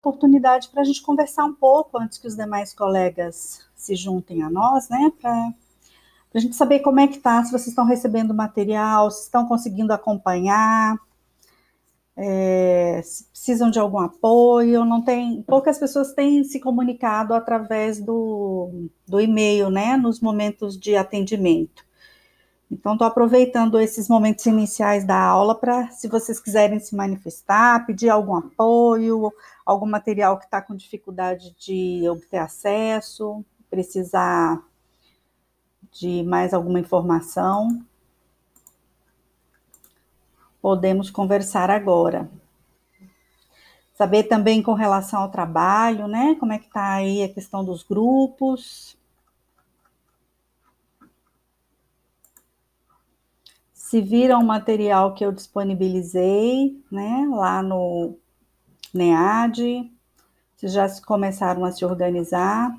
oportunidade para a gente conversar um pouco antes que os demais colegas se juntem a nós, né? Para a gente saber como é que está, se vocês estão recebendo material, se estão conseguindo acompanhar, é, se precisam de algum apoio, não tem. Poucas pessoas têm se comunicado através do, do e-mail, né? Nos momentos de atendimento. Então, estou aproveitando esses momentos iniciais da aula para, se vocês quiserem se manifestar, pedir algum apoio, algum material que está com dificuldade de obter acesso, precisar de mais alguma informação, podemos conversar agora. Saber também com relação ao trabalho, né? Como é que está aí a questão dos grupos. Se viram o material que eu disponibilizei, né, lá no NEAD, se já começaram a se organizar.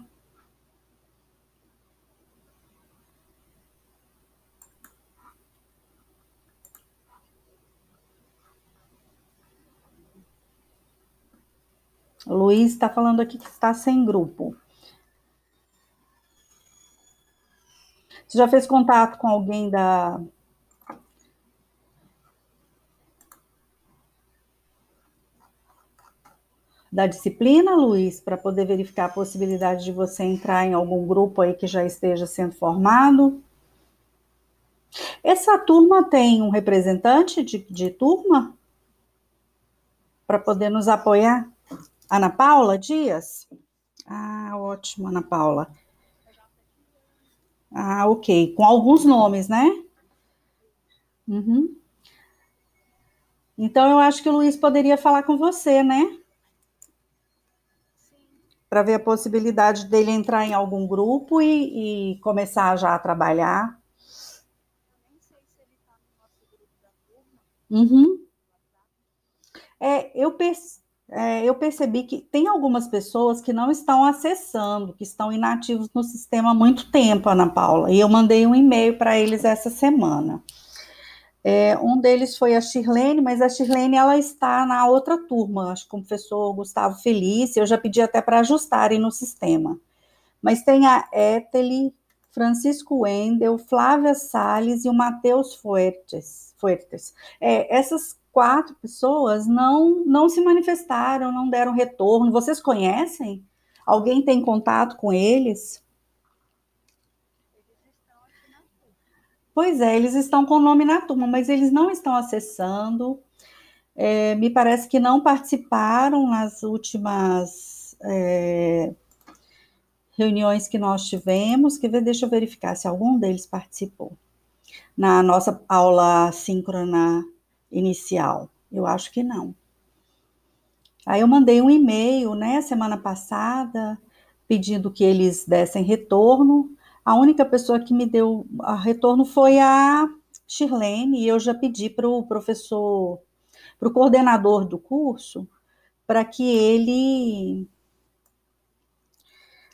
Luiz está falando aqui que está sem grupo. Você já fez contato com alguém da da disciplina, Luiz, para poder verificar a possibilidade de você entrar em algum grupo aí que já esteja sendo formado? Essa turma tem um representante de, de turma para poder nos apoiar? Ana Paula Dias? Ah, ótimo, Ana Paula. Ah, ok. Com alguns nomes, né? Uhum. Então, eu acho que o Luiz poderia falar com você, né? Para ver a possibilidade dele entrar em algum grupo e, e começar já a trabalhar. Uhum. É, eu, é, eu percebi que tem algumas pessoas que não estão acessando, que estão inativos no sistema há muito tempo, Ana Paula, e eu mandei um e-mail para eles essa semana. É, um deles foi a Shirlene, mas a Shirlene ela está na outra turma, acho que o professor Gustavo Felício, eu já pedi até para ajustarem no sistema. Mas tem a Eteli, Francisco Wendel, Flávia Salles e o Matheus Fuertes. Fuertes. É, essas quatro pessoas não, não se manifestaram, não deram retorno. Vocês conhecem? Alguém tem contato com eles? Pois é, eles estão com o nome na turma, mas eles não estão acessando. É, me parece que não participaram nas últimas é, reuniões que nós tivemos. Que deixa eu verificar se algum deles participou na nossa aula síncrona inicial. Eu acho que não. Aí eu mandei um e-mail, né, semana passada, pedindo que eles dessem retorno. A única pessoa que me deu retorno foi a Shirlene, e eu já pedi para o professor, para o coordenador do curso, para que ele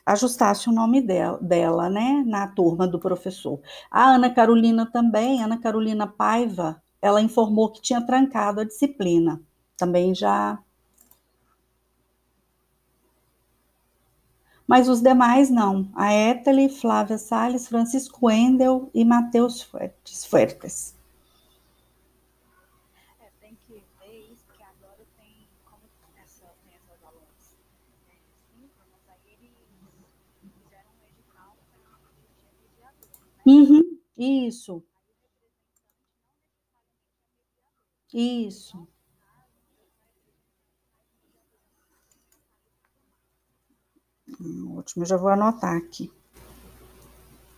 ajustasse o nome dela, dela, né, na turma do professor. A Ana Carolina também, Ana Carolina Paiva, ela informou que tinha trancado a disciplina. Também já mas os demais não. A Eteli, Flávia Salles, Francisco Wendel e Matheus Fuertes. É, tem que ver isso, porque agora tem, como essa, tem essas aulas é, síncronas, aí eles fizeram um edital para mediador, né? Uhum, isso. Isso. Ótimo, eu já vou anotar aqui.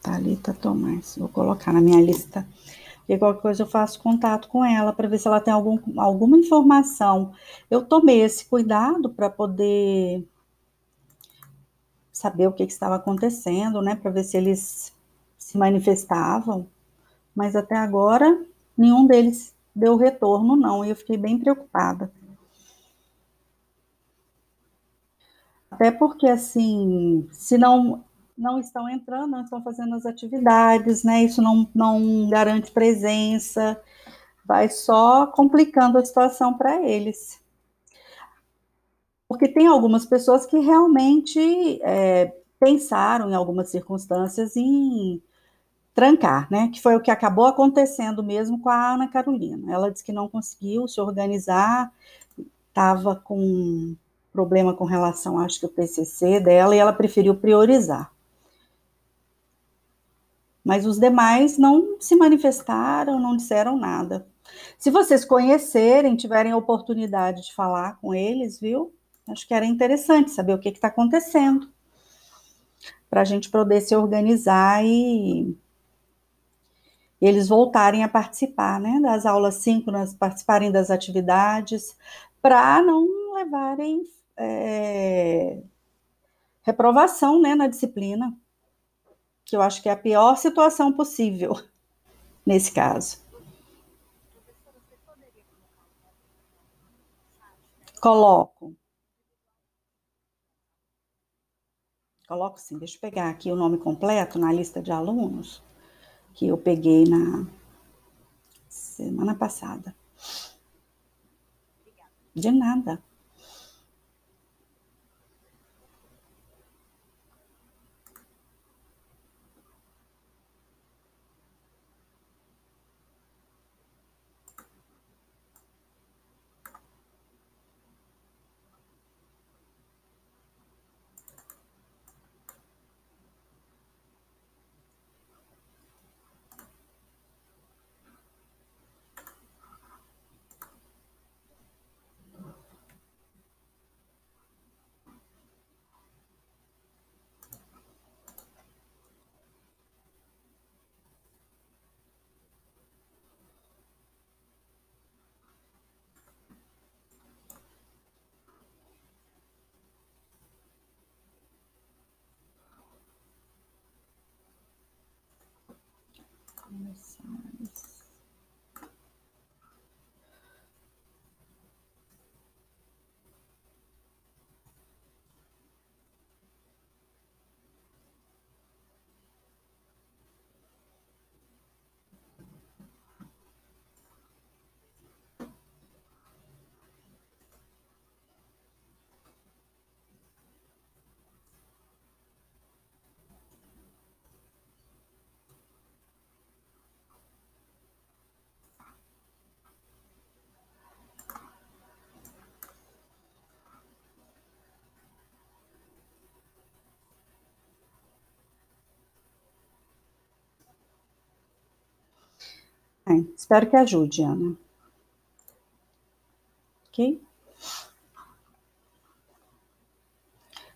Thalita Tomás, vou colocar na minha lista. E qualquer coisa eu faço contato com ela para ver se ela tem algum, alguma informação. Eu tomei esse cuidado para poder saber o que, que estava acontecendo, né? Para ver se eles se manifestavam. Mas até agora, nenhum deles deu retorno, não. E eu fiquei bem preocupada. Até porque, assim, se não, não estão entrando, não estão fazendo as atividades, né? Isso não, não garante presença, vai só complicando a situação para eles. porque tem algumas pessoas que realmente é, pensaram em algumas circunstâncias em trancar, né? Que foi o que acabou acontecendo mesmo com a Ana Carolina. Ela disse que não conseguiu se organizar, estava com problema com relação, acho que o TCC dela, e ela preferiu priorizar. Mas os demais não se manifestaram, não disseram nada. Se vocês conhecerem, tiverem oportunidade de falar com eles, viu? Acho que era interessante saber o que está acontecendo, para a gente poder se organizar e eles voltarem a participar, né, das aulas síncronas, participarem das atividades, para não levarem é, reprovação, né, na disciplina, que eu acho que é a pior situação possível nesse caso. Coloco. Coloco sim, deixa eu pegar aqui o nome completo na lista de alunos que eu peguei na semana passada. De nada. Coruscant. É, espero que ajude, Ana. Ok?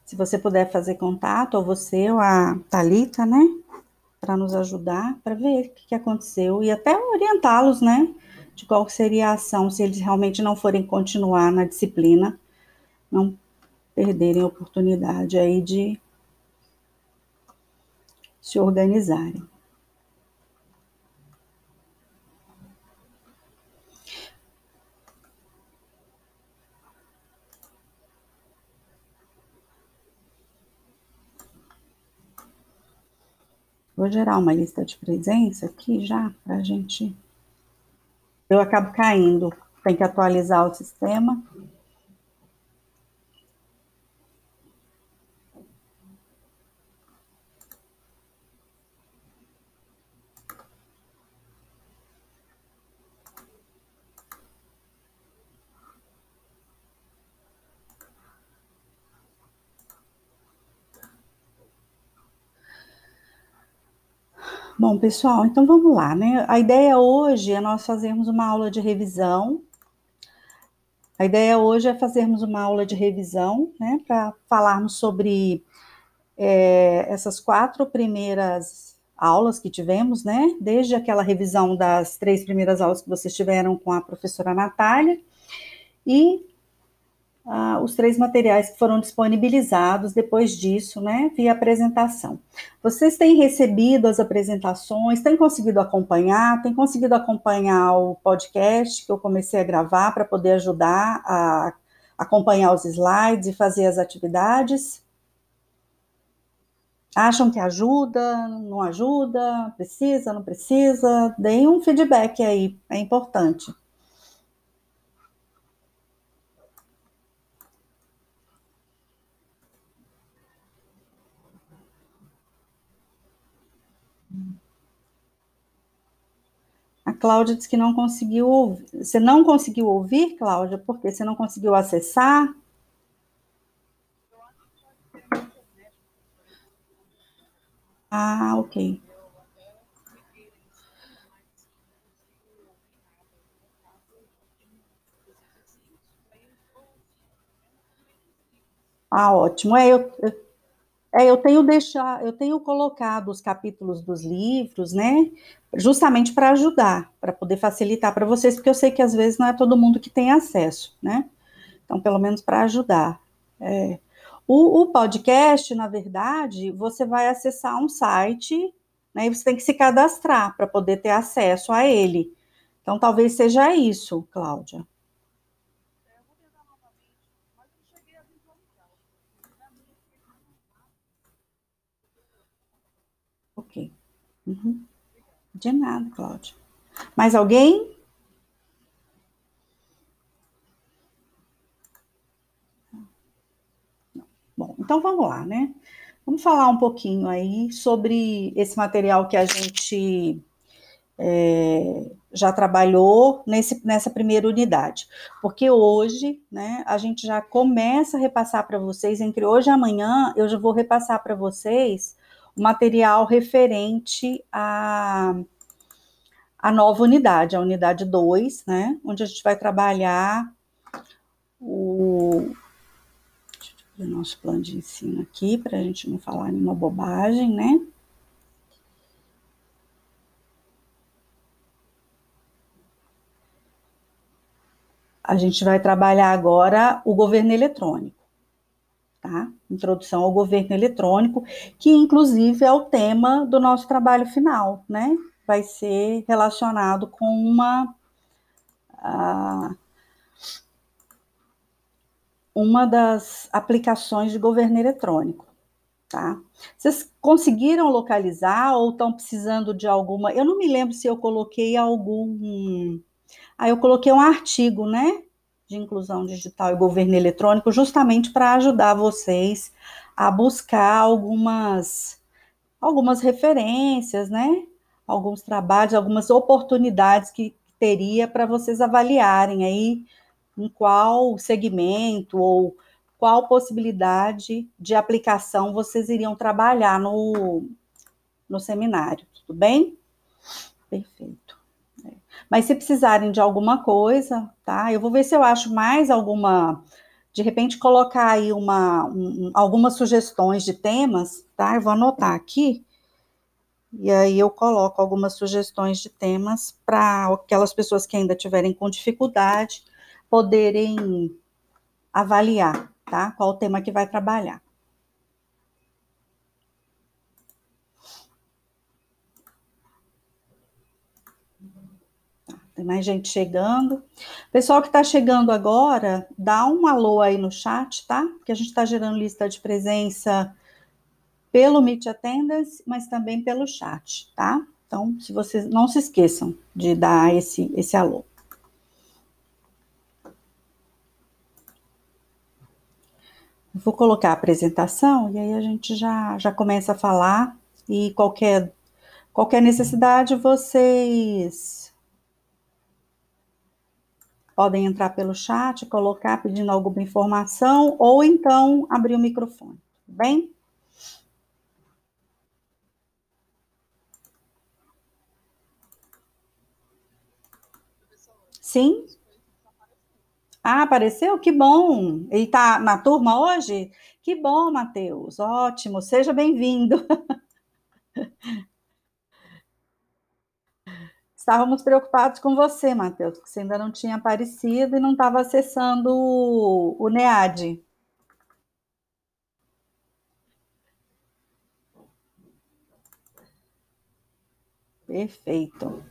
Se você puder fazer contato, ou você ou a Talita, né? Para nos ajudar, para ver o que, que aconteceu e até orientá-los, né? De qual seria a ação, se eles realmente não forem continuar na disciplina, não perderem a oportunidade aí de se organizarem. Vou gerar uma lista de presença aqui já, para a gente. Eu acabo caindo, tem que atualizar o sistema. Bom, pessoal, então vamos lá, né? A ideia hoje é nós fazermos uma aula de revisão. A ideia hoje é fazermos uma aula de revisão, né? Para falarmos sobre é, essas quatro primeiras aulas que tivemos, né? Desde aquela revisão das três primeiras aulas que vocês tiveram com a professora Natália. E ah, os três materiais que foram disponibilizados depois disso, né, via apresentação. Vocês têm recebido as apresentações, têm conseguido acompanhar, têm conseguido acompanhar o podcast que eu comecei a gravar para poder ajudar a acompanhar os slides e fazer as atividades? Acham que ajuda, não ajuda, precisa, não precisa? Deem um feedback aí, é importante. Cláudia disse que não conseguiu ouvir. Você não conseguiu ouvir, Cláudia? Porque você não conseguiu acessar? Ah, ok. Ah, ótimo. É, eu, eu, é, eu tenho deixar, eu tenho colocado os capítulos dos livros, né? Justamente para ajudar, para poder facilitar para vocês, porque eu sei que às vezes não é todo mundo que tem acesso, né? Então, pelo menos para ajudar. É. O, o, podcast, na verdade, você vai acessar um site, né? E você tem que se cadastrar para poder ter acesso a ele. Então, talvez seja isso, Cláudia. Ok. Uhum. De nada, Cláudia. Mais alguém? Bom, então vamos lá, né? Vamos falar um pouquinho aí sobre esse material que a gente é, já trabalhou nesse, nessa primeira unidade. Porque hoje, né, a gente já começa a repassar para vocês, entre hoje e amanhã, eu já vou repassar para vocês o material referente à, à nova unidade, a unidade 2, né, onde a gente vai trabalhar o, o nosso plano de ensino aqui, para a gente não falar nenhuma bobagem, né? A gente vai trabalhar agora o governo eletrônico tá? Introdução ao governo eletrônico, que inclusive é o tema do nosso trabalho final, né? Vai ser relacionado com uma uma das aplicações de governo eletrônico, tá? Vocês conseguiram localizar ou estão precisando de alguma? Eu não me lembro se eu coloquei algum. Ah, eu coloquei um artigo, né? De inclusão digital e governo eletrônico, justamente para ajudar vocês a buscar algumas algumas referências, né? Alguns trabalhos, algumas oportunidades que teria para vocês avaliarem aí em qual segmento ou qual possibilidade de aplicação vocês iriam trabalhar no, no seminário, tudo bem? Perfeito. Mas se precisarem de alguma coisa, tá? Eu vou ver se eu acho mais alguma, de repente colocar aí uma, um, algumas sugestões de temas, tá? Eu vou anotar aqui. E aí eu coloco algumas sugestões de temas para aquelas pessoas que ainda tiverem com dificuldade poderem avaliar, tá? Qual o tema que vai trabalhar. Tem mais gente chegando. Pessoal que está chegando agora, dá um alô aí no chat, tá? Porque a gente está gerando lista de presença pelo Meet Attendance, mas também pelo chat, tá? Então, se vocês não se esqueçam de dar esse, esse alô. Vou colocar a apresentação e aí a gente já, já começa a falar e qualquer, qualquer necessidade vocês podem entrar pelo chat, colocar pedindo alguma informação, ou então abrir o microfone, bem? Sim? Ah, apareceu? Que bom! Ele está na turma hoje? Que bom, Matheus. Ótimo, seja bem-vindo. Estávamos preocupados com você, Matheus, porque você ainda não tinha aparecido e não estava acessando o, o NEAD. Perfeito.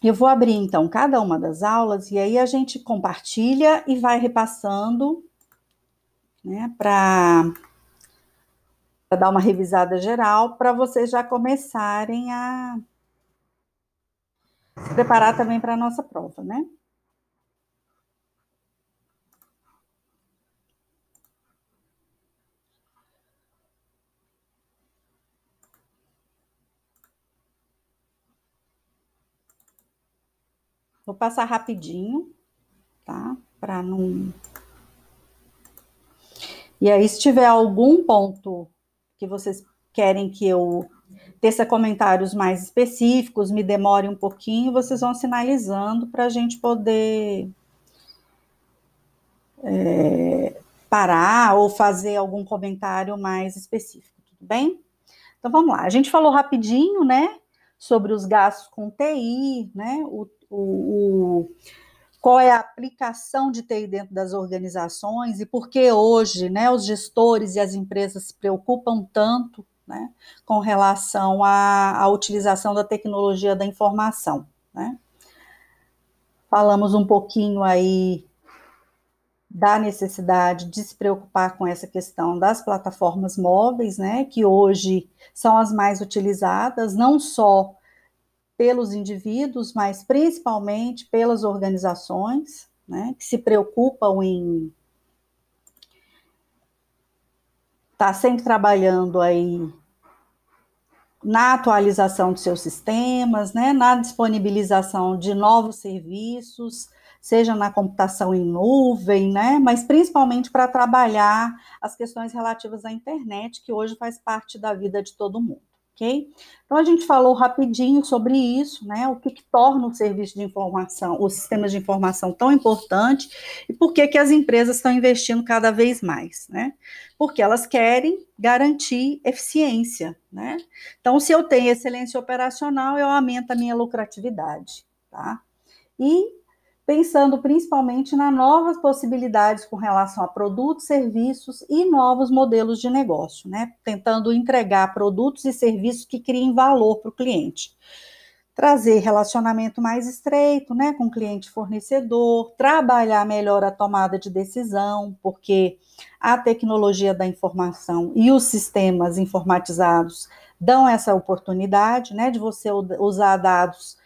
Eu vou abrir então cada uma das aulas e aí a gente compartilha e vai repassando, né, para para dar uma revisada geral, para vocês já começarem a se preparar também para a nossa prova, né? Vou passar rapidinho, tá? Para não. E aí, se tiver algum ponto que vocês querem que eu teça comentários mais específicos, me demore um pouquinho, vocês vão sinalizando para a gente poder é, parar ou fazer algum comentário mais específico, tudo bem? Então vamos lá, a gente falou rapidinho, né, sobre os gastos com TI, né, o, o, o qual é a aplicação de TI dentro das organizações e por que hoje, né, os gestores e as empresas se preocupam tanto, né, com relação à, à utilização da tecnologia da informação, né. Falamos um pouquinho aí da necessidade de se preocupar com essa questão das plataformas móveis, né, que hoje são as mais utilizadas, não só pelos indivíduos, mas principalmente pelas organizações, né, que se preocupam em estar tá sempre trabalhando aí na atualização de seus sistemas, né, na disponibilização de novos serviços, seja na computação em nuvem, né, mas principalmente para trabalhar as questões relativas à internet, que hoje faz parte da vida de todo mundo. Ok? Então a gente falou rapidinho sobre isso, né? O que, que, torna o serviço de informação, os sistemas de informação tão importante e por que, que as empresas estão investindo cada vez mais, né? Porque elas querem garantir eficiência, né? Então, se eu tenho excelência operacional, eu aumento a minha lucratividade, tá? E pensando principalmente nas novas possibilidades com relação a produtos, serviços e novos modelos de negócio, né? Tentando entregar produtos e serviços que criem valor para o cliente. Trazer relacionamento mais estreito, né, com cliente fornecedor, trabalhar melhor a tomada de decisão, porque a tecnologia da informação e os sistemas informatizados dão essa oportunidade, né, de você usar dados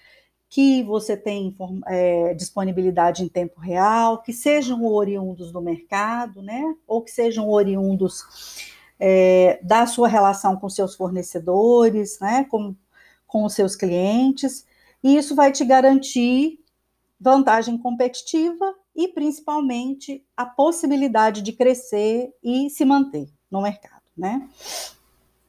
que você tem é, disponibilidade em tempo real, que sejam oriundos do mercado, né? Ou que sejam oriundos é, da sua relação com seus fornecedores, né? Com, com os seus clientes. E isso vai te garantir vantagem competitiva e principalmente a possibilidade de crescer e se manter no mercado, né?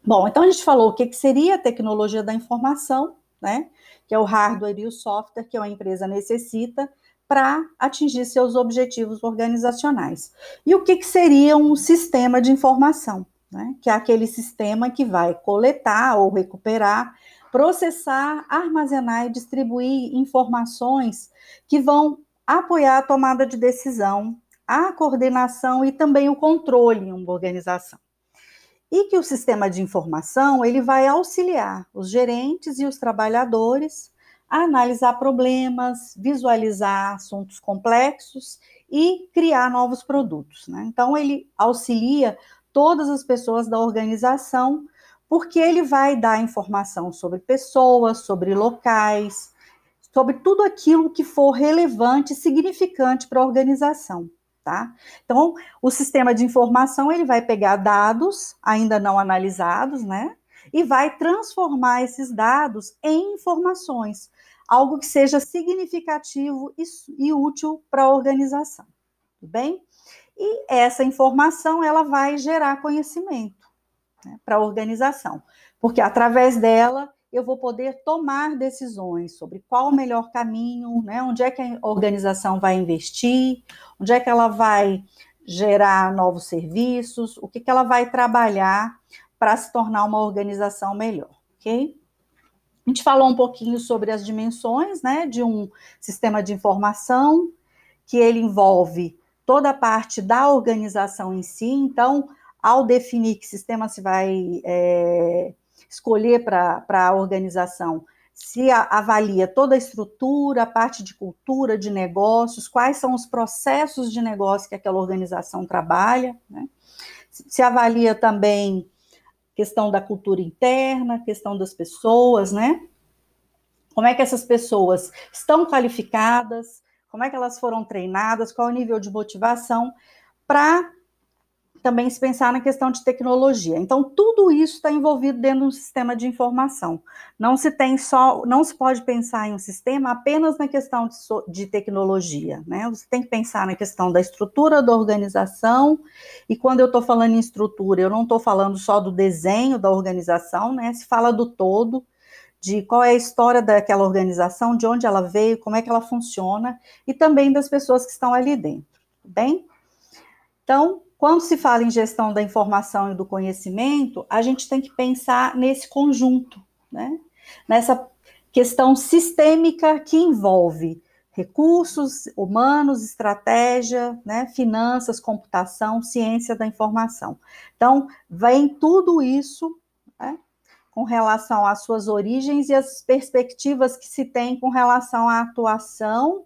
Bom, então a gente falou o que, que seria a tecnologia da informação, né? Que é o hardware e o software que uma empresa necessita para atingir seus objetivos organizacionais. E o que, que seria um sistema de informação? Né? Que é aquele sistema que vai coletar ou recuperar, processar, armazenar e distribuir informações que vão apoiar a tomada de decisão, a coordenação e também o controle em uma organização e que o sistema de informação ele vai auxiliar os gerentes e os trabalhadores a analisar problemas, visualizar assuntos complexos e criar novos produtos. Né? Então, ele auxilia todas as pessoas da organização, porque ele vai dar informação sobre pessoas, sobre locais, sobre tudo aquilo que for relevante significante para a organização tá? Então, o sistema de informação, ele vai pegar dados ainda não analisados, né? E vai transformar esses dados em informações, algo que seja significativo e, e útil para a organização, tudo bem? E essa informação, ela vai gerar conhecimento né, para a organização, porque através dela eu vou poder tomar decisões sobre qual o melhor caminho, né, onde é que a organização vai investir, onde é que ela vai gerar novos serviços, o que, que ela vai trabalhar para se tornar uma organização melhor, ok? A gente falou um pouquinho sobre as dimensões, né, de um sistema de informação, que ele envolve toda a parte da organização em si, então, ao definir que sistema se vai é, escolher para a organização, se a, avalia toda a estrutura, a parte de cultura, de negócios, quais são os processos de negócio que aquela organização trabalha, né? se avalia também questão da cultura interna, questão das pessoas, né? Como é que essas pessoas estão qualificadas, como é que elas foram treinadas, qual é o nível de motivação para também se pensar na questão de tecnologia. Então, tudo isso está envolvido dentro de um sistema de informação. Não se tem só, não se pode pensar em um sistema apenas na questão de, de tecnologia, né? Você tem que pensar na questão da estrutura da organização, e quando eu estou falando em estrutura, eu não estou falando só do desenho da organização, né? Se fala do todo, de qual é a história daquela organização, de onde ela veio, como é que ela funciona, e também das pessoas que estão ali dentro, bem? Então, quando se fala em gestão da informação e do conhecimento, a gente tem que pensar nesse conjunto, né? Nessa questão sistêmica que envolve recursos humanos, estratégia, né, finanças, computação, ciência da informação. Então, vem tudo isso né, com relação às suas origens e as perspectivas que se tem com relação à atuação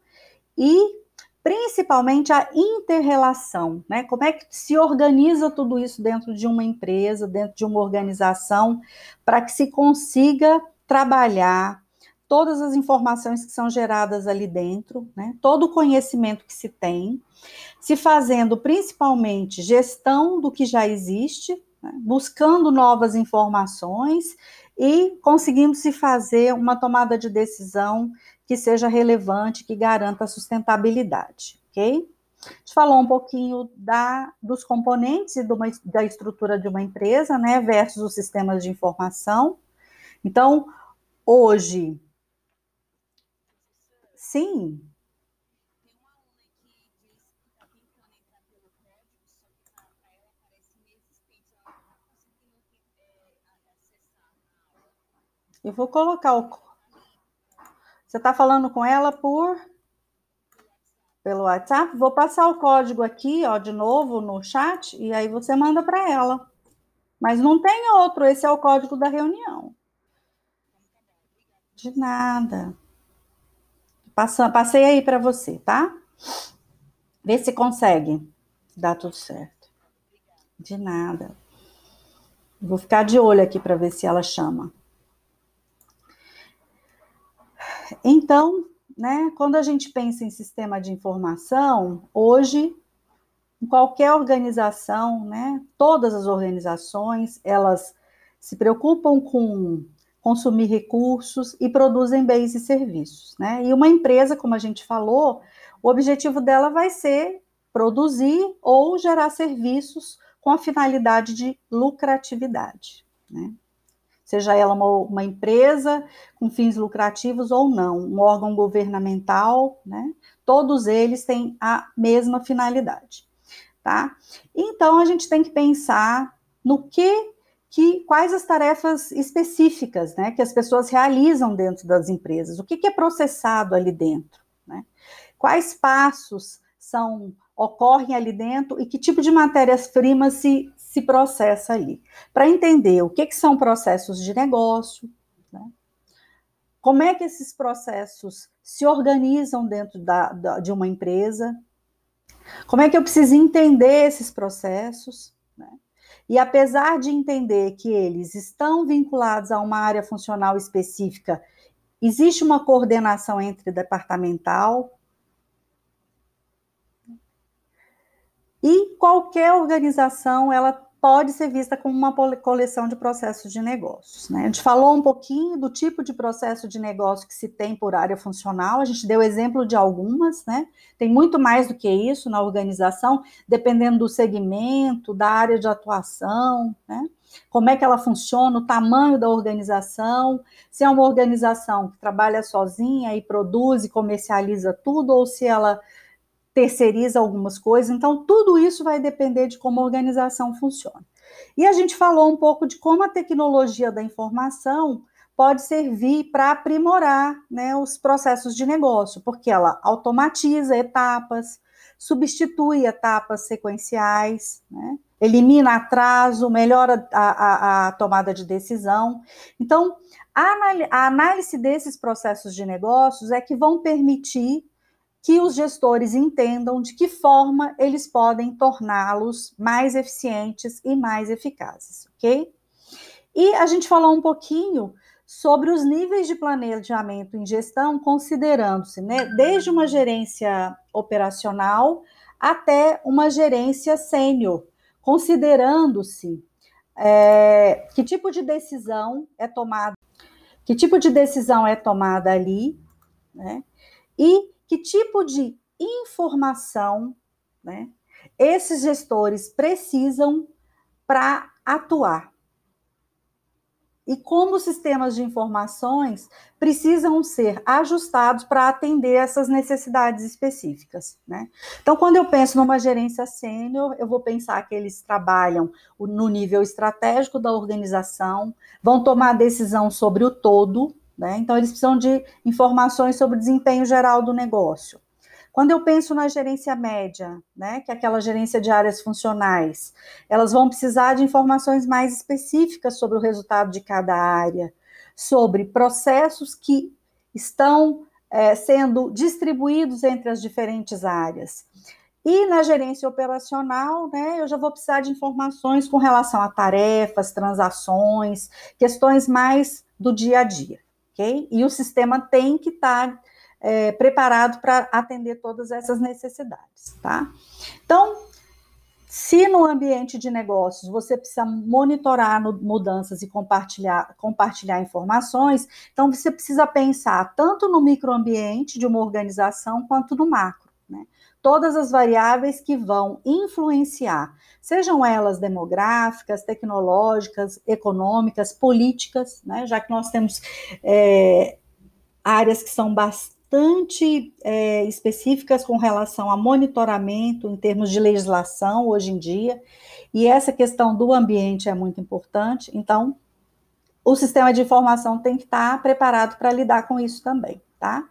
e principalmente a interrelação, né? Como é que se organiza tudo isso dentro de uma empresa, dentro de uma organização, para que se consiga trabalhar todas as informações que são geradas ali dentro, né? Todo o conhecimento que se tem, se fazendo principalmente gestão do que já existe, né? buscando novas informações e conseguindo se fazer uma tomada de decisão que seja relevante, que garanta a sustentabilidade, ok? A gente falou um pouquinho da, dos componentes e uma, da estrutura de uma empresa, né, versus os sistemas de informação. Então, hoje, sim, Eu vou colocar o você está falando com ela por pelo WhatsApp? Vou passar o código aqui, ó, de novo no chat e aí você manda para ela. Mas não tem outro, esse é o código da reunião. De nada. Passa, passei aí para você, tá? Vê se consegue dar tudo certo. De nada. Vou ficar de olho aqui para ver se ela chama. Então, né, quando a gente pensa em sistema de informação, hoje, qualquer organização, né, todas as organizações, elas se preocupam com consumir recursos e produzem bens e serviços, né? E uma empresa, como a gente falou, o objetivo dela vai ser produzir ou gerar serviços com a finalidade de lucratividade, né? Seja ela uma, uma empresa com fins lucrativos ou não, um órgão governamental, né? Todos eles têm a mesma finalidade, tá? Então a gente tem que pensar no que que quais as tarefas específicas, né, que as pessoas realizam dentro das empresas, o que, que é processado ali dentro, né? Quais passos são ocorrem ali dentro e que tipo de matérias-primas se se processa ali. Para entender o que, que são processos de negócio, né? como é que esses processos se organizam dentro da, da, de uma empresa, como é que eu preciso entender esses processos, né? E apesar de entender que eles estão vinculados a uma área funcional específica, existe uma coordenação entre departamental, E qualquer organização, ela pode ser vista como uma coleção de processos de negócios. Né? A gente falou um pouquinho do tipo de processo de negócio que se tem por área funcional, a gente deu exemplo de algumas, né? Tem muito mais do que isso na organização, dependendo do segmento, da área de atuação, né? Como é que ela funciona, o tamanho da organização, se é uma organização que trabalha sozinha e produz e comercializa tudo, ou se ela terceiriza algumas coisas. Então, tudo isso vai depender de como a organização funciona. E a gente falou um pouco de como a tecnologia da informação pode servir para aprimorar né, os processos de negócio, porque ela automatiza etapas, substitui etapas sequenciais, né, elimina atraso, melhora a, a, a, tomada de decisão. Então, a análise desses processos de negócios é que vão permitir que os gestores entendam de que forma eles podem torná-los mais eficientes e mais eficazes, ok? E a gente falou um pouquinho sobre os níveis de planejamento em gestão, considerando-se, né, desde uma gerência operacional até uma gerência sênior, considerando-se é, que tipo de decisão é tomada, que tipo de decisão é tomada ali, né? E que tipo de informação, né? Esses gestores precisam para atuar e como os sistemas de informações precisam ser ajustados para atender essas necessidades específicas. Né? Então, quando eu penso numa gerência sênior, eu vou pensar que eles trabalham no nível estratégico da organização, vão tomar decisão sobre o todo, né? então, eles precisam de informações sobre o desempenho geral do negócio. Quando eu penso na gerência média, né, que é aquela gerência de áreas funcionais, elas vão precisar de informações mais específicas sobre o resultado de cada área, sobre processos que estão é, sendo distribuídos entre as diferentes áreas. E na gerência operacional, né, eu já vou precisar de informações com relação a tarefas, transações, questões mais do dia a dia, ok? E o sistema tem que estar tá é, preparado para atender todas essas necessidades, tá? Então, se no ambiente de negócios você precisa monitorar mudanças e compartilhar, compartilhar informações, então você precisa pensar tanto no microambiente de uma organização quanto no macro? Todas as variáveis que vão influenciar, sejam elas demográficas, tecnológicas, econômicas, políticas, né? Já que nós temos é, áreas que são bastante é, específicas com relação a monitoramento em termos de legislação hoje em dia, e essa questão do ambiente é muito importante, então o sistema de informação tem que estar preparado para lidar com isso também, tá?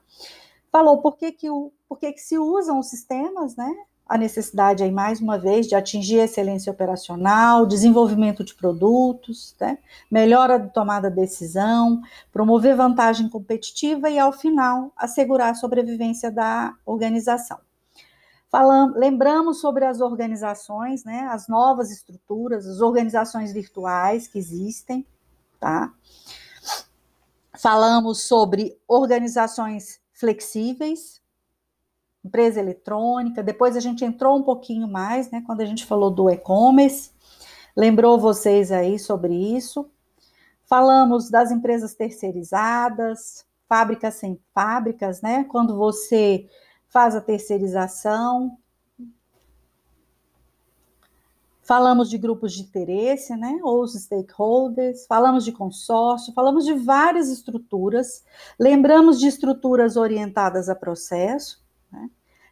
Falou por que, que, o, por que, se usam os sistemas, né? a necessidade aí mais uma vez de atingir excelência operacional, desenvolvimento de produtos, né? melhora de tomada de decisão, promover vantagem competitiva e ao final assegurar a sobrevivência da organização. Falamos, lembramos sobre as organizações, né, as novas estruturas, as organizações virtuais que existem, tá? Falamos sobre organizações flexíveis, empresa eletrônica, depois a gente entrou um pouquinho mais, né, quando a gente falou do e-commerce, lembrou vocês aí sobre isso. Falamos das empresas terceirizadas, fábricas sem fábricas, né, quando você faz a terceirização. Falamos de grupos de interesse, né, ou os stakeholders, falamos de consórcio, falamos de várias estruturas, lembramos de estruturas orientadas a processo, né?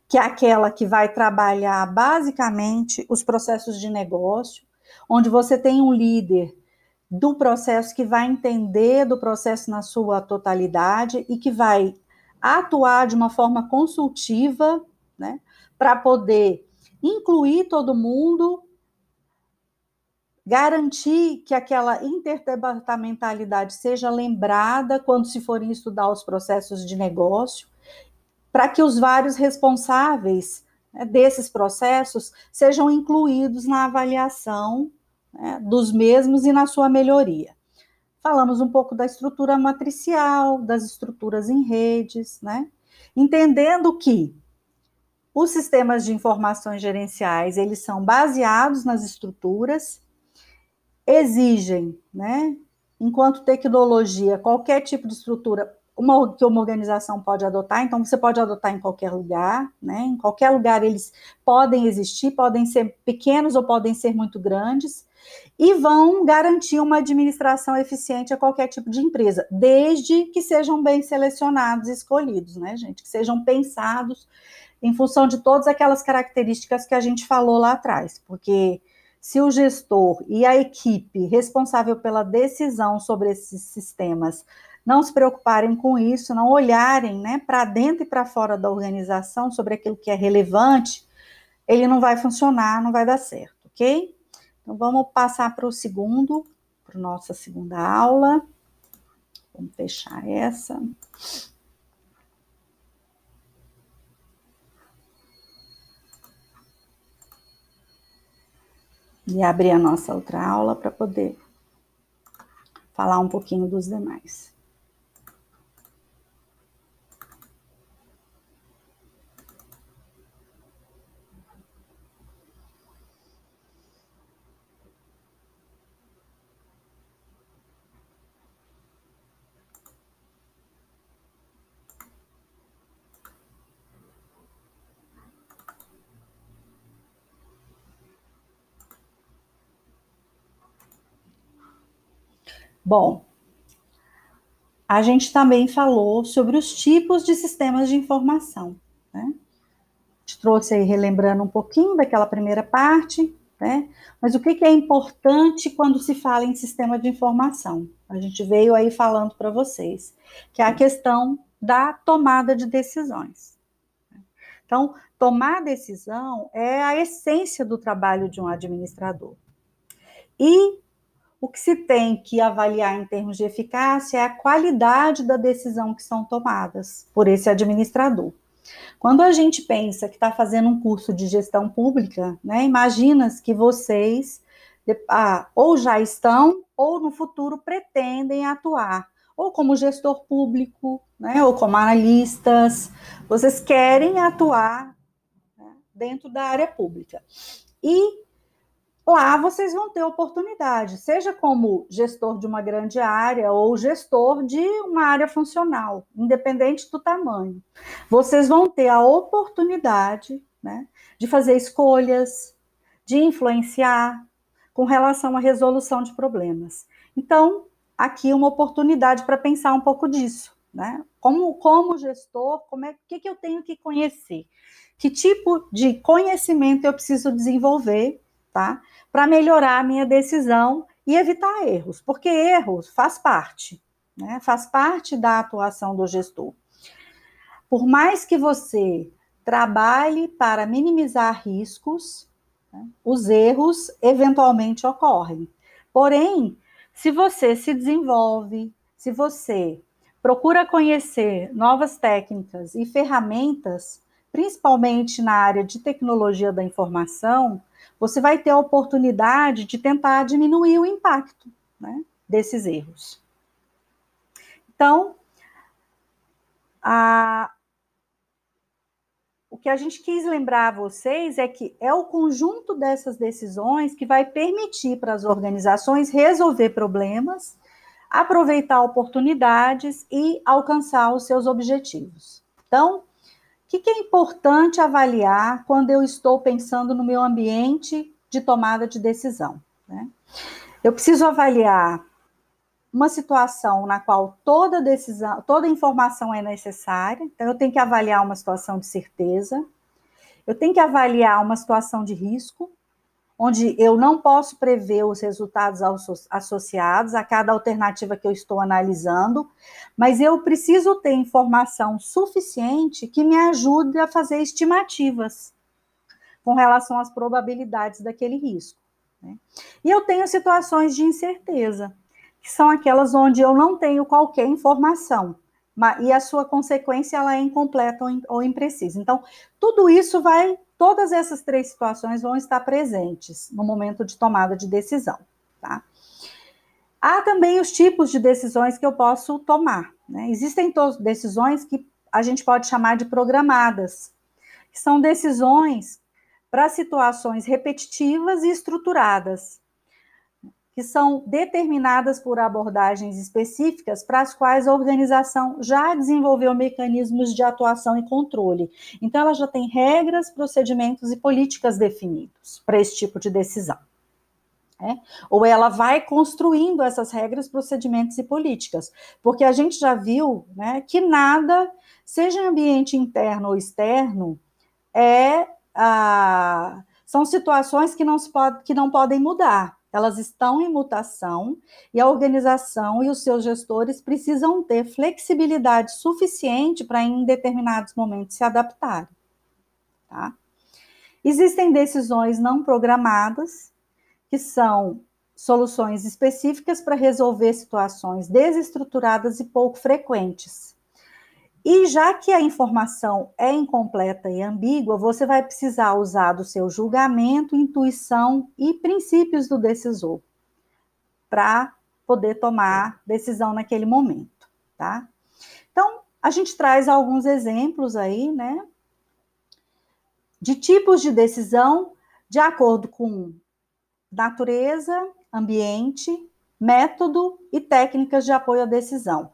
que é aquela que vai trabalhar basicamente os processos de negócio, onde você tem um líder do processo que vai entender do processo na sua totalidade e que vai atuar de uma forma consultiva, né, para poder incluir todo mundo, garantir que aquela interdepartamentalidade seja lembrada quando se forem estudar os processos de negócio para que os vários responsáveis né, desses processos sejam incluídos na avaliação né, dos mesmos e na sua melhoria. Falamos um pouco da estrutura matricial, das estruturas em redes, né? Entendendo que os sistemas de informações gerenciais, eles são baseados nas estruturas, exigem, né, enquanto tecnologia, qualquer tipo de estrutura uma, que uma organização pode adotar, então você pode adotar em qualquer lugar, né? Em qualquer lugar eles podem existir, podem ser pequenos ou podem ser muito grandes, e vão garantir uma administração eficiente a qualquer tipo de empresa, desde que sejam bem selecionados e escolhidos, né, gente? Que sejam pensados em função de todas aquelas características que a gente falou lá atrás, porque se o gestor e a equipe responsável pela decisão sobre esses sistemas não se preocuparem com isso, não olharem né, para dentro e para fora da organização sobre aquilo que é relevante, ele não vai funcionar, não vai dar certo, ok? Então vamos passar para o segundo, para nossa segunda aula. Vamos fechar essa. E abrir a nossa outra aula para poder falar um pouquinho dos demais. Bom, a gente também falou sobre os tipos de sistemas de informação, né? Te trouxe aí relembrando um pouquinho daquela primeira parte, né? Mas o que, que é importante quando se fala em sistema de informação? A gente veio aí falando para vocês, que é a questão da tomada de decisões. Então, tomar decisão é a essência do trabalho de um administrador. E o que se tem que avaliar em termos de eficácia é a qualidade da decisão que são tomadas por esse administrador. Quando a gente pensa que está fazendo um curso de gestão pública, né, imagina que vocês ah, ou já estão ou no futuro pretendem atuar, ou como gestor público, né, ou como analistas, vocês querem atuar né, dentro da área pública. E lá vocês vão ter oportunidade, seja como gestor de uma grande área ou gestor de uma área funcional, independente do tamanho. Vocês vão ter a oportunidade né, de fazer escolhas, de influenciar com relação à resolução de problemas. Então, aqui uma oportunidade para pensar um pouco disso. Né? Como, como gestor, como é, o que, que eu tenho que conhecer? Que tipo de conhecimento eu preciso desenvolver tá? Para melhorar a minha decisão e evitar erros, porque erros faz parte, né? Faz parte da atuação do gestor. Por mais que você trabalhe para minimizar riscos, né? os erros eventualmente ocorrem. Porém, se você se desenvolve, se você procura conhecer novas técnicas e ferramentas, principalmente na área de tecnologia da informação, você vai ter a oportunidade de tentar diminuir o impacto né, desses erros. Então, a, o que a gente quis lembrar a vocês é que é o conjunto dessas decisões que vai permitir para as organizações resolver problemas, aproveitar oportunidades e alcançar os seus objetivos. Então, que, que é importante avaliar quando eu estou pensando no meu ambiente de tomada de decisão? Né? Eu preciso avaliar uma situação na qual toda decisão, toda informação é necessária, então eu tenho que avaliar uma situação de certeza, eu tenho que avaliar uma situação de risco, onde eu não posso prever os resultados associados a cada alternativa que eu estou analisando, mas eu preciso ter informação suficiente que me ajude a fazer estimativas com relação às probabilidades daquele risco. Né? E eu tenho situações de incerteza, que são aquelas onde eu não tenho qualquer informação, e a sua consequência ela é incompleta ou imprecisa. Então, tudo isso vai Todas essas três situações vão estar presentes no momento de tomada de decisão, tá? Há também os tipos de decisões que eu posso tomar. Né? Existem decisões que a gente pode chamar de programadas, que são decisões para situações repetitivas e estruturadas que são determinadas por abordagens específicas para as quais a organização já desenvolveu mecanismos de atuação e controle. Então, ela já tem regras, procedimentos e políticas definidos para esse tipo de decisão. É? Ou ela vai construindo essas regras, procedimentos e políticas, porque a gente já viu né, que nada, seja em ambiente interno ou externo, é, ah, são situações que não, pode, que não podem mudar elas estão em mutação e a organização e os seus gestores precisam ter flexibilidade suficiente para, em determinados momentos, se adaptarem. Tá? Existem decisões não programadas, que são soluções específicas para resolver situações desestruturadas e pouco frequentes. E já que a informação é incompleta e ambígua, você vai precisar usar do seu julgamento, intuição e princípios do decisor para poder tomar decisão naquele momento, tá? Então, a gente traz alguns exemplos aí, né, de tipos de decisão de acordo com natureza, ambiente, método e técnicas de apoio à decisão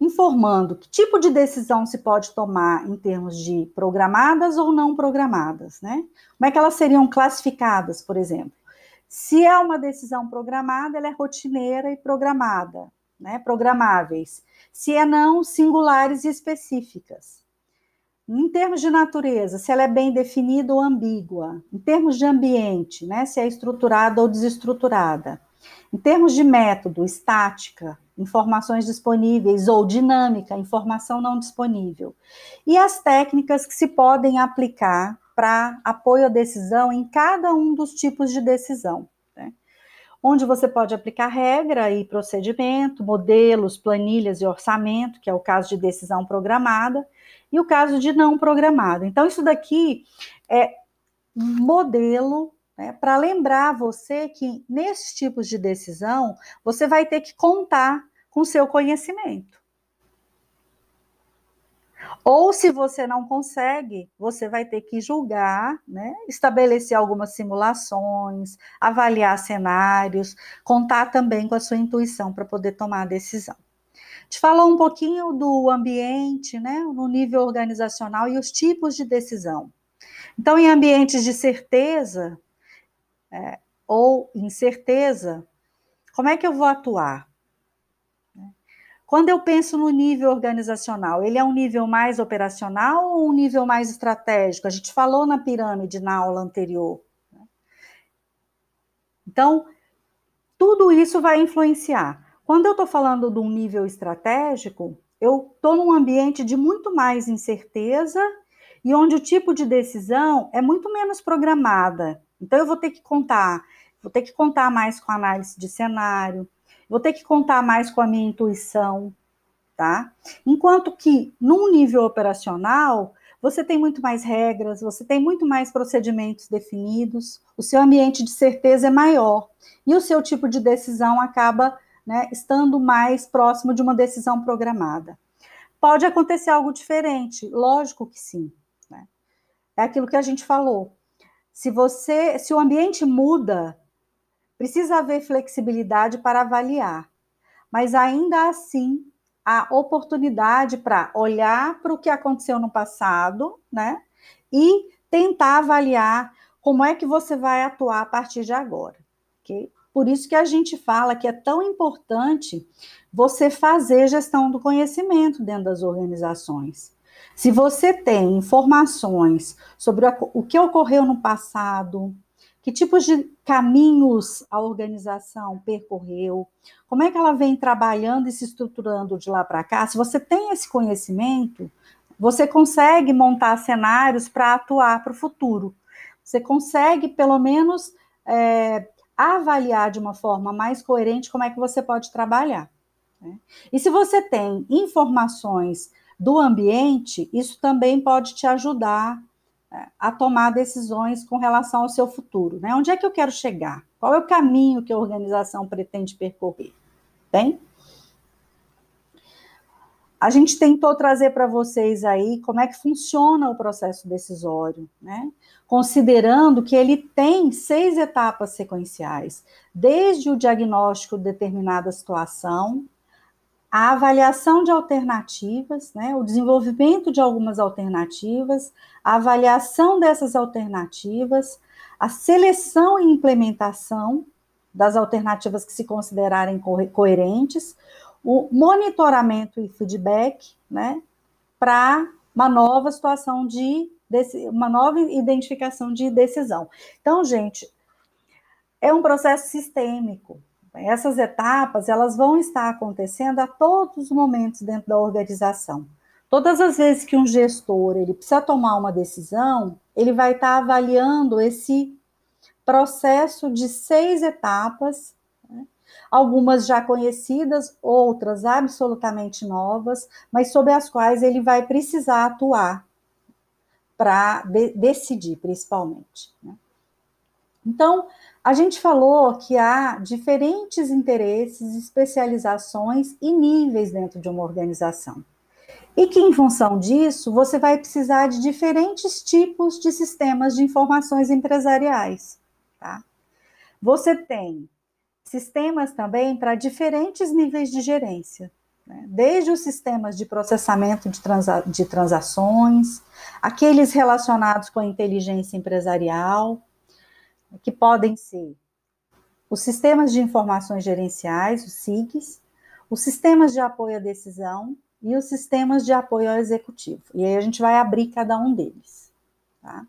informando que tipo de decisão se pode tomar em termos de programadas ou não programadas, né? Como é que elas seriam classificadas, por exemplo? Se é uma decisão programada, ela é rotineira e programada, né? Programáveis. Se é não, singulares e específicas. Em termos de natureza, se ela é bem definida ou ambígua. Em termos de ambiente, né? Se é estruturada ou desestruturada. Em termos de método, estática, informações disponíveis, ou dinâmica, informação não disponível. E as técnicas que se podem aplicar para apoio à decisão em cada um dos tipos de decisão. Né? Onde você pode aplicar regra e procedimento, modelos, planilhas e orçamento, que é o caso de decisão programada, e o caso de não programada. Então, isso daqui é modelo né, para lembrar você que nesses tipos de decisão você vai ter que contar com seu conhecimento. Ou se você não consegue, você vai ter que julgar, né, estabelecer algumas simulações, avaliar cenários, contar também com a sua intuição para poder tomar a decisão. Te falou um pouquinho do ambiente, né, no nível organizacional e os tipos de decisão. Então, em ambientes de certeza, é, ou incerteza, como é que eu vou atuar? Quando eu penso no nível organizacional, ele é um nível mais operacional ou um nível mais estratégico? A gente falou na pirâmide na aula anterior. Né? Então, tudo isso vai influenciar. Quando eu estou falando de um nível estratégico, eu estou num ambiente de muito mais incerteza e onde o tipo de decisão é muito menos programada. Então eu vou ter que contar, vou ter que contar mais com análise de cenário, vou ter que contar mais com a minha intuição, tá? Enquanto que num nível operacional, você tem muito mais regras, você tem muito mais procedimentos definidos, o seu ambiente de certeza é maior e o seu tipo de decisão acaba né, estando mais próximo de uma decisão programada. Pode acontecer algo diferente, lógico que sim. Né? É aquilo que a gente falou. Se você, se o ambiente muda, precisa haver flexibilidade para avaliar, mas ainda assim a oportunidade para olhar para o que aconteceu no passado, né? E tentar avaliar como é que você vai atuar a partir de agora? Por isso que a gente fala que é tão importante você fazer gestão do conhecimento dentro das organizações. Se você tem informações sobre o que ocorreu no passado, que tipos de caminhos a organização percorreu, como é que ela vem trabalhando e se estruturando de lá para cá, se você tem esse conhecimento, você consegue montar cenários para atuar para o futuro. Você consegue, pelo menos, é, avaliar de uma forma mais coerente como é que você pode trabalhar. Né? E se você tem informações do ambiente, isso também pode te ajudar é, a tomar decisões com relação ao seu futuro. Né? Onde é que eu quero chegar? Qual é o caminho que a organização pretende percorrer? Bem? A gente tentou trazer para vocês aí como é que funciona o processo decisório, né? Considerando que ele tem seis etapas sequenciais, desde o diagnóstico de determinada situação, a avaliação de alternativas, né, o desenvolvimento de algumas alternativas, a avaliação dessas alternativas, a seleção e implementação das alternativas que se considerarem co coerentes, o monitoramento e feedback, né, para uma nova situação de uma nova identificação de decisão. Então, gente, é um processo sistêmico, essas etapas, elas vão estar acontecendo a todos os momentos dentro da organização. Todas as vezes que um gestor ele precisa tomar uma decisão, ele vai estar avaliando esse processo de seis etapas, né? algumas já conhecidas, outras absolutamente novas, mas sobre as quais ele vai precisar atuar para de decidir, principalmente. Né? Então, a gente falou que há diferentes interesses, especializações e níveis dentro de uma organização. E que, em função disso, você vai precisar de diferentes tipos de sistemas de informações empresariais. Tá? Você tem sistemas também para diferentes níveis de gerência, né? desde os sistemas de processamento de, transa de transações, aqueles relacionados com a inteligência empresarial, que podem ser os sistemas de informações gerenciais, os SIGs, os sistemas de apoio à decisão e os sistemas de apoio ao executivo. E aí a gente vai abrir cada um deles. Tá?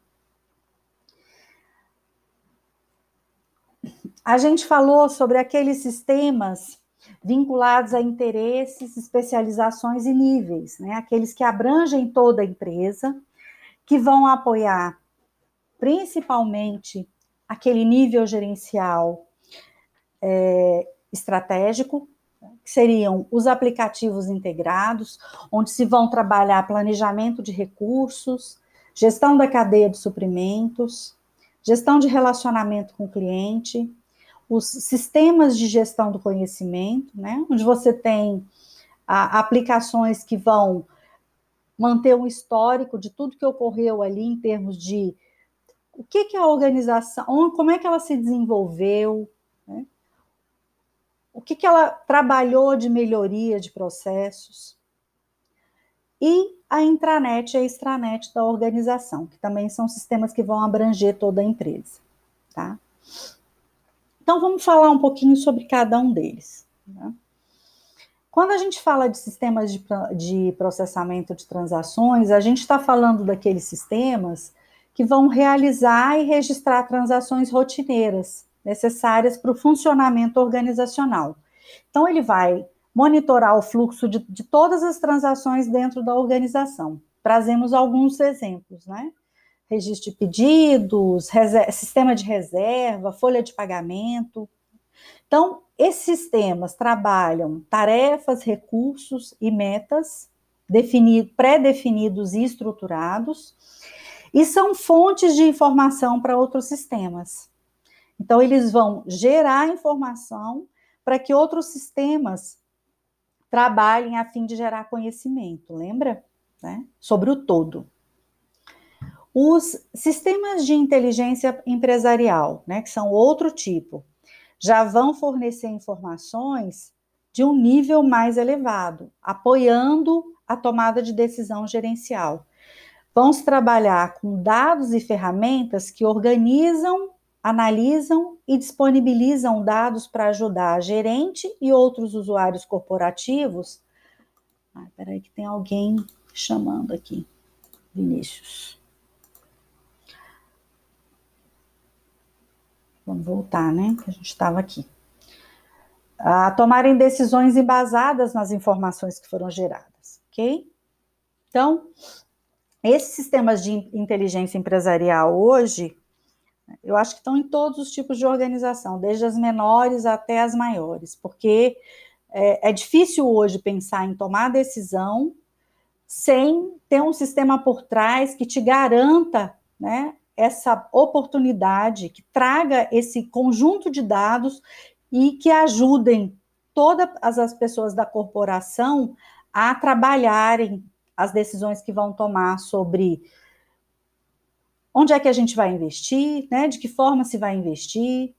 A gente falou sobre aqueles sistemas vinculados a interesses, especializações e níveis, né? aqueles que abrangem toda a empresa, que vão apoiar principalmente aquele nível gerencial é, estratégico, que seriam os aplicativos integrados, onde se vão trabalhar planejamento de recursos, gestão da cadeia de suprimentos, gestão de relacionamento com o cliente, os sistemas de gestão do conhecimento, né, onde você tem a, aplicações que vão manter um histórico de tudo que ocorreu ali em termos de o que, que a organização, como é que ela se desenvolveu, né? o que, que ela trabalhou de melhoria de processos. E a intranet e a extranet da organização, que também são sistemas que vão abranger toda a empresa. Tá? Então, vamos falar um pouquinho sobre cada um deles. Né? Quando a gente fala de sistemas de, de processamento de transações, a gente está falando daqueles sistemas que vão realizar e registrar transações rotineiras necessárias para o funcionamento organizacional. Então, ele vai monitorar o fluxo de, de todas as transações dentro da organização. Trazemos alguns exemplos, né? Registro de pedidos, sistema de reserva, folha de pagamento. Então, esses sistemas trabalham tarefas, recursos e metas pré-definidos e estruturados e são fontes de informação para outros sistemas. Então, eles vão gerar informação para que outros sistemas trabalhem a fim de gerar conhecimento, lembra? Né? Sobre o todo. Os sistemas de inteligência empresarial, né, que são outro tipo, já vão fornecer informações de um nível mais elevado, apoiando a tomada de decisão gerencial. Vamos trabalhar com dados e ferramentas que organizam, analisam e disponibilizam dados para ajudar a gerente e outros usuários corporativos. Ah, peraí, que tem alguém chamando aqui. Vinícius. Vamos voltar, né? Que a gente estava aqui. A tomarem decisões embasadas nas informações que foram geradas, ok? Então, esses sistemas de inteligência empresarial hoje, eu acho que estão em todos os tipos de organização, desde as menores até as maiores, porque é, é difícil hoje pensar em tomar decisão sem ter um sistema por trás que te garanta né, essa oportunidade, que traga esse conjunto de dados e que ajudem todas as pessoas da corporação a trabalharem as decisões que vão tomar sobre onde é que a gente vai investir, né? De que forma se vai investir.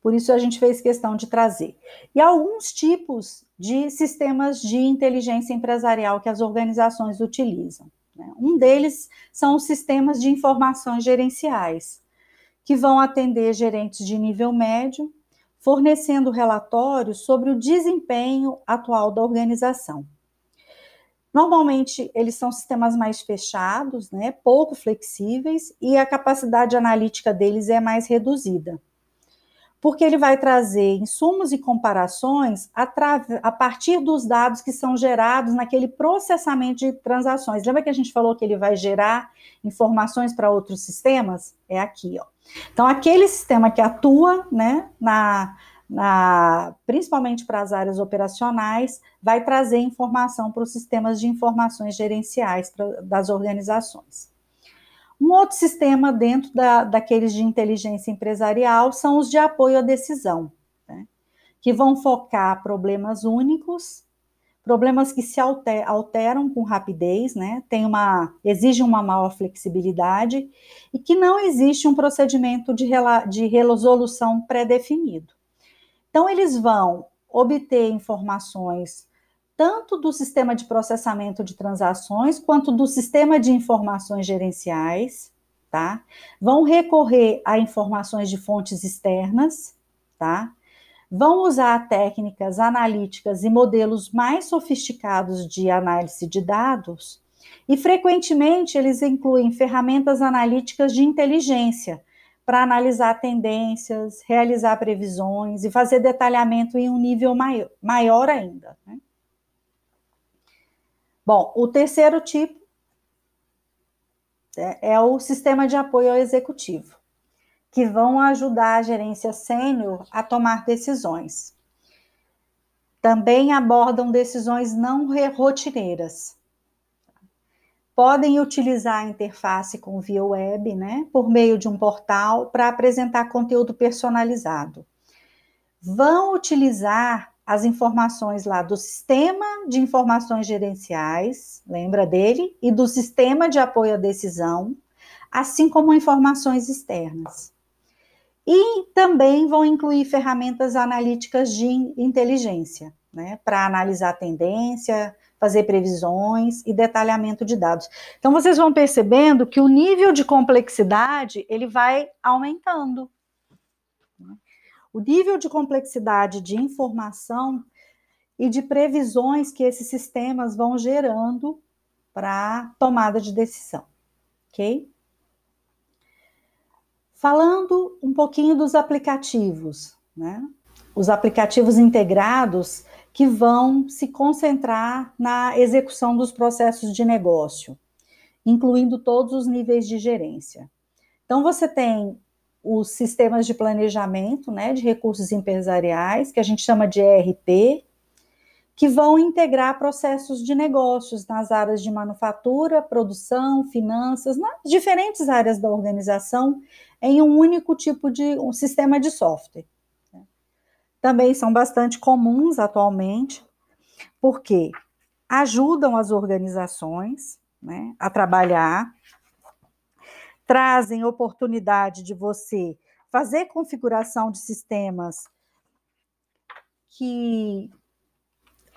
Por isso a gente fez questão de trazer. E alguns tipos de sistemas de inteligência empresarial que as organizações utilizam. Né? Um deles são os sistemas de informações gerenciais, que vão atender gerentes de nível médio, fornecendo relatórios sobre o desempenho atual da organização. Normalmente, eles são sistemas mais fechados, né, pouco flexíveis, e a capacidade analítica deles é mais reduzida. Porque ele vai trazer insumos e comparações a, a partir dos dados que são gerados naquele processamento de transações. Lembra que a gente falou que ele vai gerar informações para outros sistemas? É aqui, ó. Então, aquele sistema que atua né, na, na, principalmente para as áreas operacionais, vai trazer informação para os sistemas de informações gerenciais pra, das organizações. Um outro sistema dentro da, daqueles de inteligência empresarial são os de apoio à decisão, né, que vão focar problemas únicos, problemas que se alter, alteram com rapidez, né, tem uma, exigem uma maior flexibilidade e que não existe um procedimento de, de resolução pré-definido. Então, eles vão obter informações tanto do sistema de processamento de transações quanto do sistema de informações gerenciais, tá? Vão recorrer a informações de fontes externas, tá? Vão usar técnicas analíticas e modelos mais sofisticados de análise de dados, e frequentemente eles incluem ferramentas analíticas de inteligência para analisar tendências, realizar previsões e fazer detalhamento em um nível maior, maior ainda. Né? Bom, o terceiro tipo é, é o sistema de apoio ao executivo, que vão ajudar a gerência sênior a tomar decisões. Também abordam decisões não rotineiras. Podem utilizar a interface com via web, né, por meio de um portal, para apresentar conteúdo personalizado. Vão utilizar as informações lá do sistema de informações gerenciais, lembra dele, e do sistema de apoio à decisão, assim como informações externas. E também vão incluir ferramentas analíticas de inteligência, né, para analisar tendência, fazer previsões e detalhamento de dados. Então vocês vão percebendo que o nível de complexidade ele vai aumentando o nível de complexidade de informação e de previsões que esses sistemas vão gerando para tomada de decisão, ok? Falando um pouquinho dos aplicativos, né? Os aplicativos integrados que vão se concentrar na execução dos processos de negócio, incluindo todos os níveis de gerência. Então, você tem os sistemas de planejamento né, de recursos empresariais, que a gente chama de ERP, que vão integrar processos de negócios nas áreas de manufatura, produção, finanças, nas diferentes áreas da organização, em um único tipo de um sistema de software. Também são bastante comuns atualmente, porque ajudam as organizações né, a trabalhar trazem oportunidade de você fazer configuração de sistemas que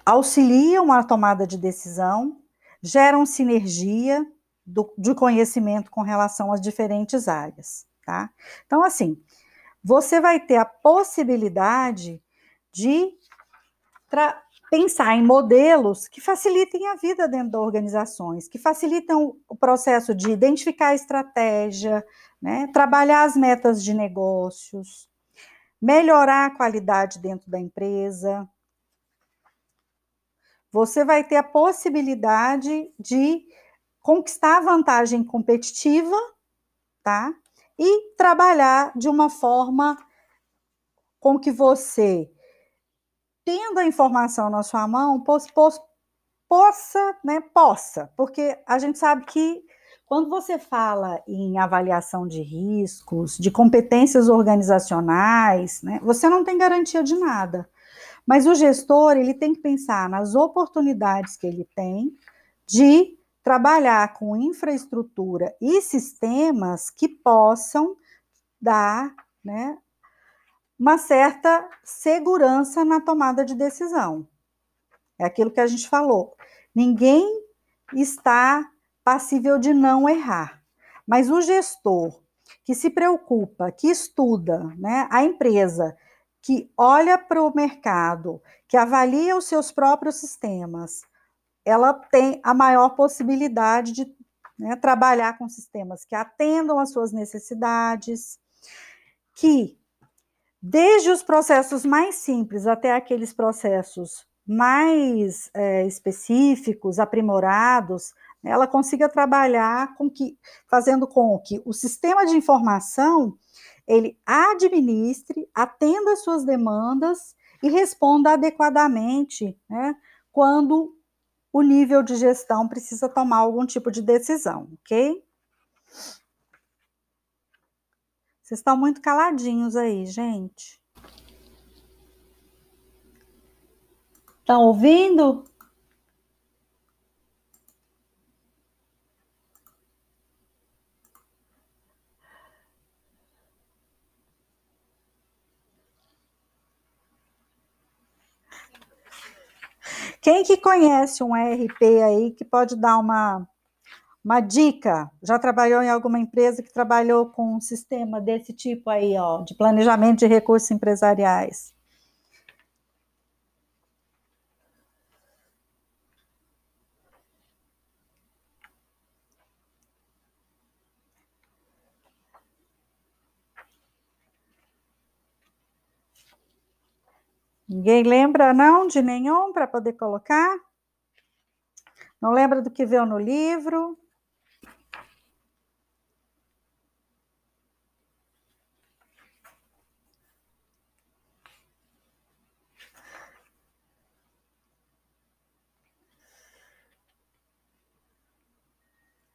auxiliam a tomada de decisão, geram sinergia do, de conhecimento com relação às diferentes áreas, tá? Então, assim, você vai ter a possibilidade de pensar em modelos que facilitem a vida dentro das organizações, que facilitam o processo de identificar a estratégia, né, trabalhar as metas de negócios, melhorar a qualidade dentro da empresa. Você vai ter a possibilidade de conquistar vantagem competitiva, tá? E trabalhar de uma forma com que você tendo a informação na sua mão, pos, pos, possa, né, possa, porque a gente sabe que quando você fala em avaliação de riscos, de competências organizacionais, né, você não tem garantia de nada. Mas o gestor, ele tem que pensar nas oportunidades que ele tem de trabalhar com infraestrutura e sistemas que possam dar né, uma certa segurança na tomada de decisão. É aquilo que a gente falou. Ninguém está passível de não errar, mas o gestor que se preocupa, que estuda, né, a empresa que olha para o mercado, que avalia os seus próprios sistemas, ela tem a maior possibilidade de né, trabalhar com sistemas que atendam às suas necessidades, que desde os processos mais simples até aqueles processos mais é, específicos, aprimorados, ela consiga trabalhar com que, fazendo com que o sistema de informação ele administre, atenda às suas demandas e responda adequadamente, né, quando o nível de gestão precisa tomar algum tipo de decisão, ok? Vocês estão muito caladinhos aí, gente. Estão ouvindo? Quem que conhece um ERP aí que pode dar uma, Uma dica: já trabalhou em alguma empresa que trabalhou com um sistema desse tipo aí, ó, de planejamento de recursos empresariais? Ninguém lembra, não, de nenhum para poder colocar? Não lembra do que viu no livro?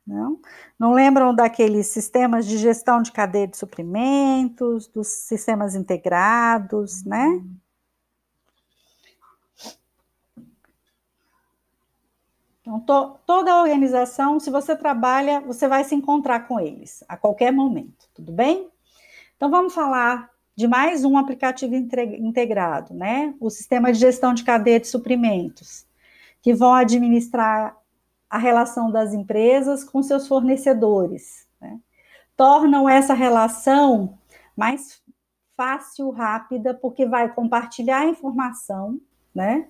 Não? Não lembram daqueles sistemas de gestão de cadeia de suprimentos, dos sistemas integrados, né? Então, to, toda a organização, se você trabalha, você vai se encontrar com eles a qualquer momento, tudo bem? Então, vamos falar de mais um aplicativo integrado, né? O sistema de gestão de cadeia de suprimentos, que vão administrar a relação das empresas com seus fornecedores. Né? Tornam essa relação mais fácil, rápida, porque vai compartilhar informação, né?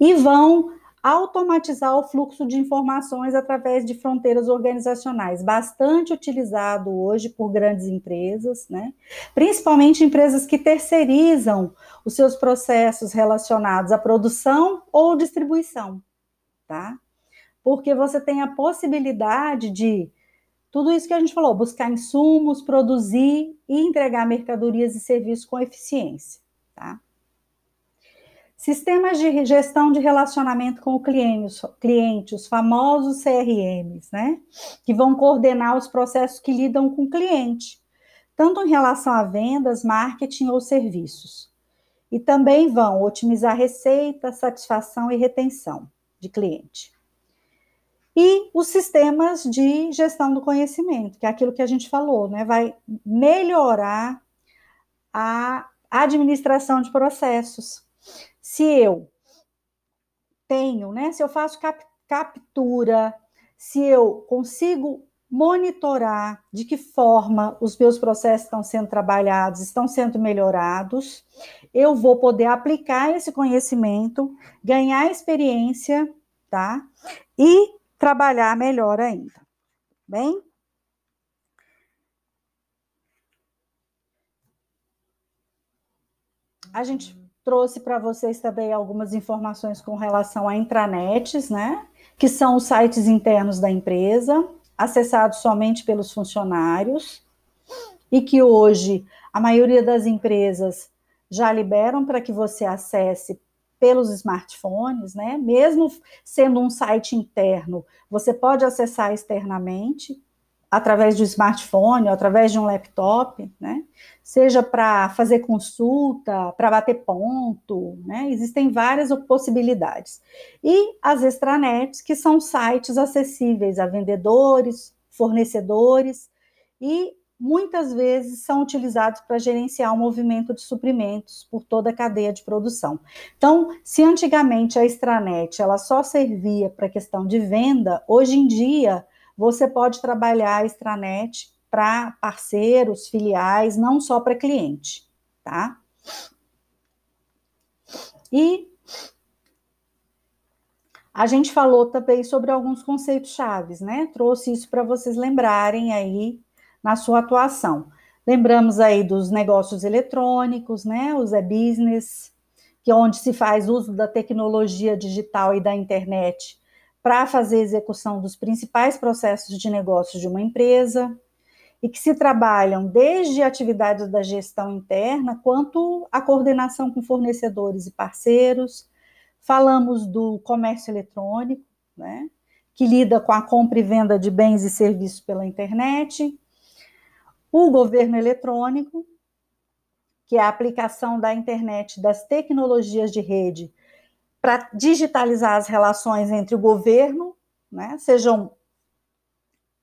E vão automatizar o fluxo de informações através de fronteiras organizacionais, bastante utilizado hoje por grandes empresas, né? Principalmente empresas que terceirizam os seus processos relacionados à produção ou distribuição, tá? porque você tem a possibilidade de tudo isso que a gente falou, buscar insumos, produzir e entregar mercadorias e serviços com eficiência, tá? Sistemas de gestão de relacionamento com o cliente, os famosos CRMs, né? Que vão coordenar os processos que lidam com o cliente, tanto em relação a vendas, marketing ou serviços. E também vão otimizar receita, satisfação e retenção de cliente e os sistemas de gestão do conhecimento, que é aquilo que a gente falou, né? Vai melhorar a administração de processos. Se eu tenho, né? Se eu faço cap captura, se eu consigo monitorar de que forma os meus processos estão sendo trabalhados, estão sendo melhorados, eu vou poder aplicar esse conhecimento, ganhar experiência, tá? E trabalhar melhor ainda. Bem? A gente trouxe para vocês também algumas informações com relação a intranets, né? Que são os sites internos da empresa, acessados somente pelos funcionários, e que hoje a maioria das empresas já liberam para que você acesse pelos smartphones, né? Mesmo sendo um site interno, você pode acessar externamente através do smartphone, através de um laptop, né? Seja para fazer consulta, para bater ponto, né? Existem várias possibilidades. E as extranets, que são sites acessíveis a vendedores, fornecedores e muitas vezes são utilizados para gerenciar o movimento de suprimentos por toda a cadeia de produção. Então, se antigamente a extranet ela só servia para questão de venda, hoje em dia você pode trabalhar a extranet para parceiros, filiais, não só para cliente, tá? E a gente falou também sobre alguns conceitos chaves, né? Trouxe isso para vocês lembrarem aí na sua atuação. Lembramos aí dos negócios eletrônicos, né, os e-business, que é onde se faz uso da tecnologia digital e da internet para fazer execução dos principais processos de negócios de uma empresa, e que se trabalham desde atividades da gestão interna quanto a coordenação com fornecedores e parceiros. Falamos do comércio eletrônico, né, que lida com a compra e venda de bens e serviços pela internet, o governo eletrônico, que é a aplicação da internet, das tecnologias de rede, para digitalizar as relações entre o governo, né, sejam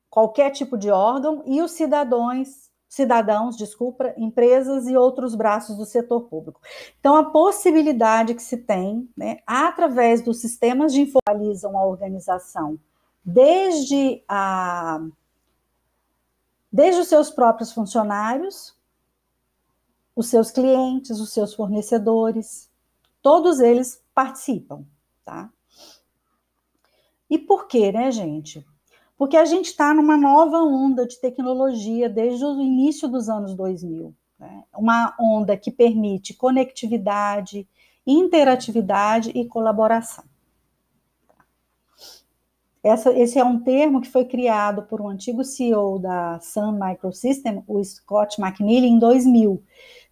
qualquer tipo de órgão, e os cidadãos, cidadãos, desculpa, empresas e outros braços do setor público. Então, a possibilidade que se tem, né, através dos sistemas de informação a organização desde a desde os seus próprios funcionários, os seus clientes, os seus fornecedores, todos eles participam, tá? E por quê, né, gente? Porque a gente está numa nova onda de tecnologia desde o início dos anos 2000. Né? Uma onda que permite conectividade, interatividade e colaboração. Essa, esse é um termo que foi criado por um antigo CEO da Sun Microsystem, o Scott McNeil, em 2000.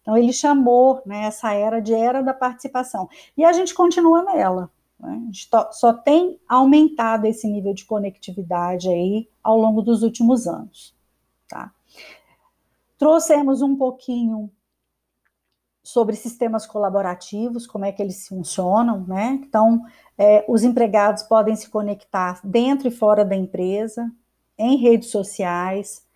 Então, ele chamou né, essa era de era da participação. E a gente continua nela. Né? A gente só tem aumentado esse nível de conectividade aí ao longo dos últimos anos. Tá? Trouxemos um pouquinho sobre sistemas colaborativos, como é que eles funcionam, né? Então, é, os empregados podem se conectar dentro e fora da empresa, em redes sociais.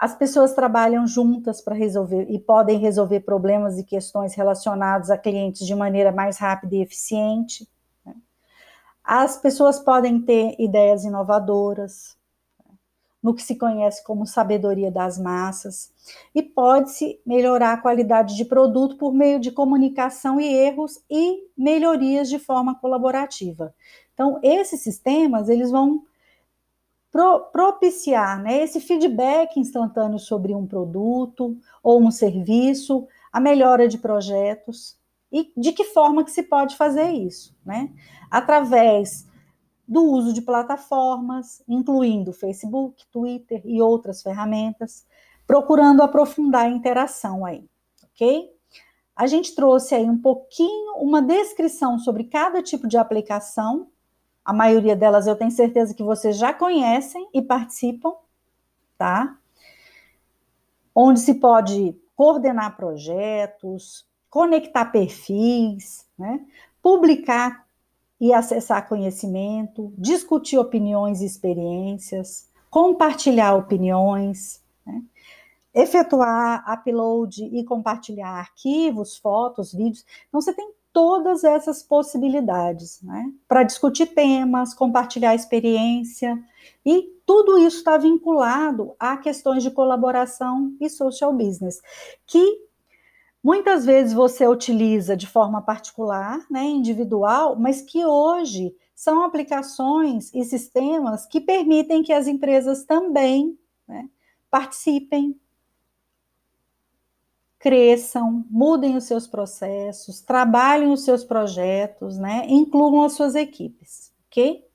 As pessoas trabalham juntas para resolver e podem resolver problemas e questões relacionados a clientes de maneira mais rápida e eficiente. Né? As pessoas podem ter ideias inovadoras, no que se conhece como sabedoria das massas, e pode-se melhorar a qualidade de produto por meio de comunicação e erros e melhorias de forma colaborativa. Então, esses sistemas, eles vão pro, propiciar né, esse feedback instantâneo sobre um produto ou um serviço, a melhora de projetos, e de que forma que se pode fazer isso, né? Através do uso de plataformas, incluindo Facebook, Twitter e outras ferramentas, procurando aprofundar a interação aí, ok? A gente trouxe aí um pouquinho, uma descrição sobre cada tipo de aplicação. A maioria delas eu tenho certeza que vocês já conhecem e participam, tá? Onde se pode coordenar projetos, conectar perfis, né? publicar e acessar conhecimento, discutir opiniões e experiências, compartilhar opiniões, né? efetuar upload e compartilhar arquivos, fotos, vídeos. Então, você tem todas essas possibilidades, né? Para discutir temas, compartilhar experiência, e tudo isso está vinculado a questões de colaboração e social business, que muitas vezes você utiliza de forma particular, né, individual, mas que hoje são aplicações e sistemas que permitem que as empresas também né, participem, cresçam, mudem os seus processos, trabalhem os seus projetos, né, incluam as suas equipes, ok?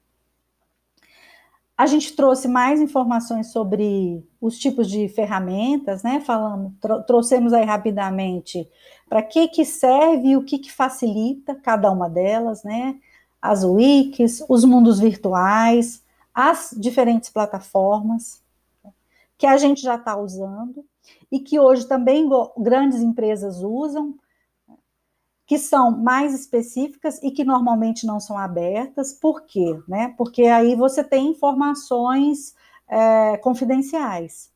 A gente trouxe mais informações sobre os tipos de ferramentas, né? Falamos, trouxemos aí rapidamente para que que serve e o que que facilita cada uma delas, né? As wikis, os mundos virtuais, as diferentes plataformas que a gente já está usando e que hoje também grandes empresas usam que são mais específicas e que normalmente não são abertas. Por quê? Né? Porque aí você tem informações é, confidenciais.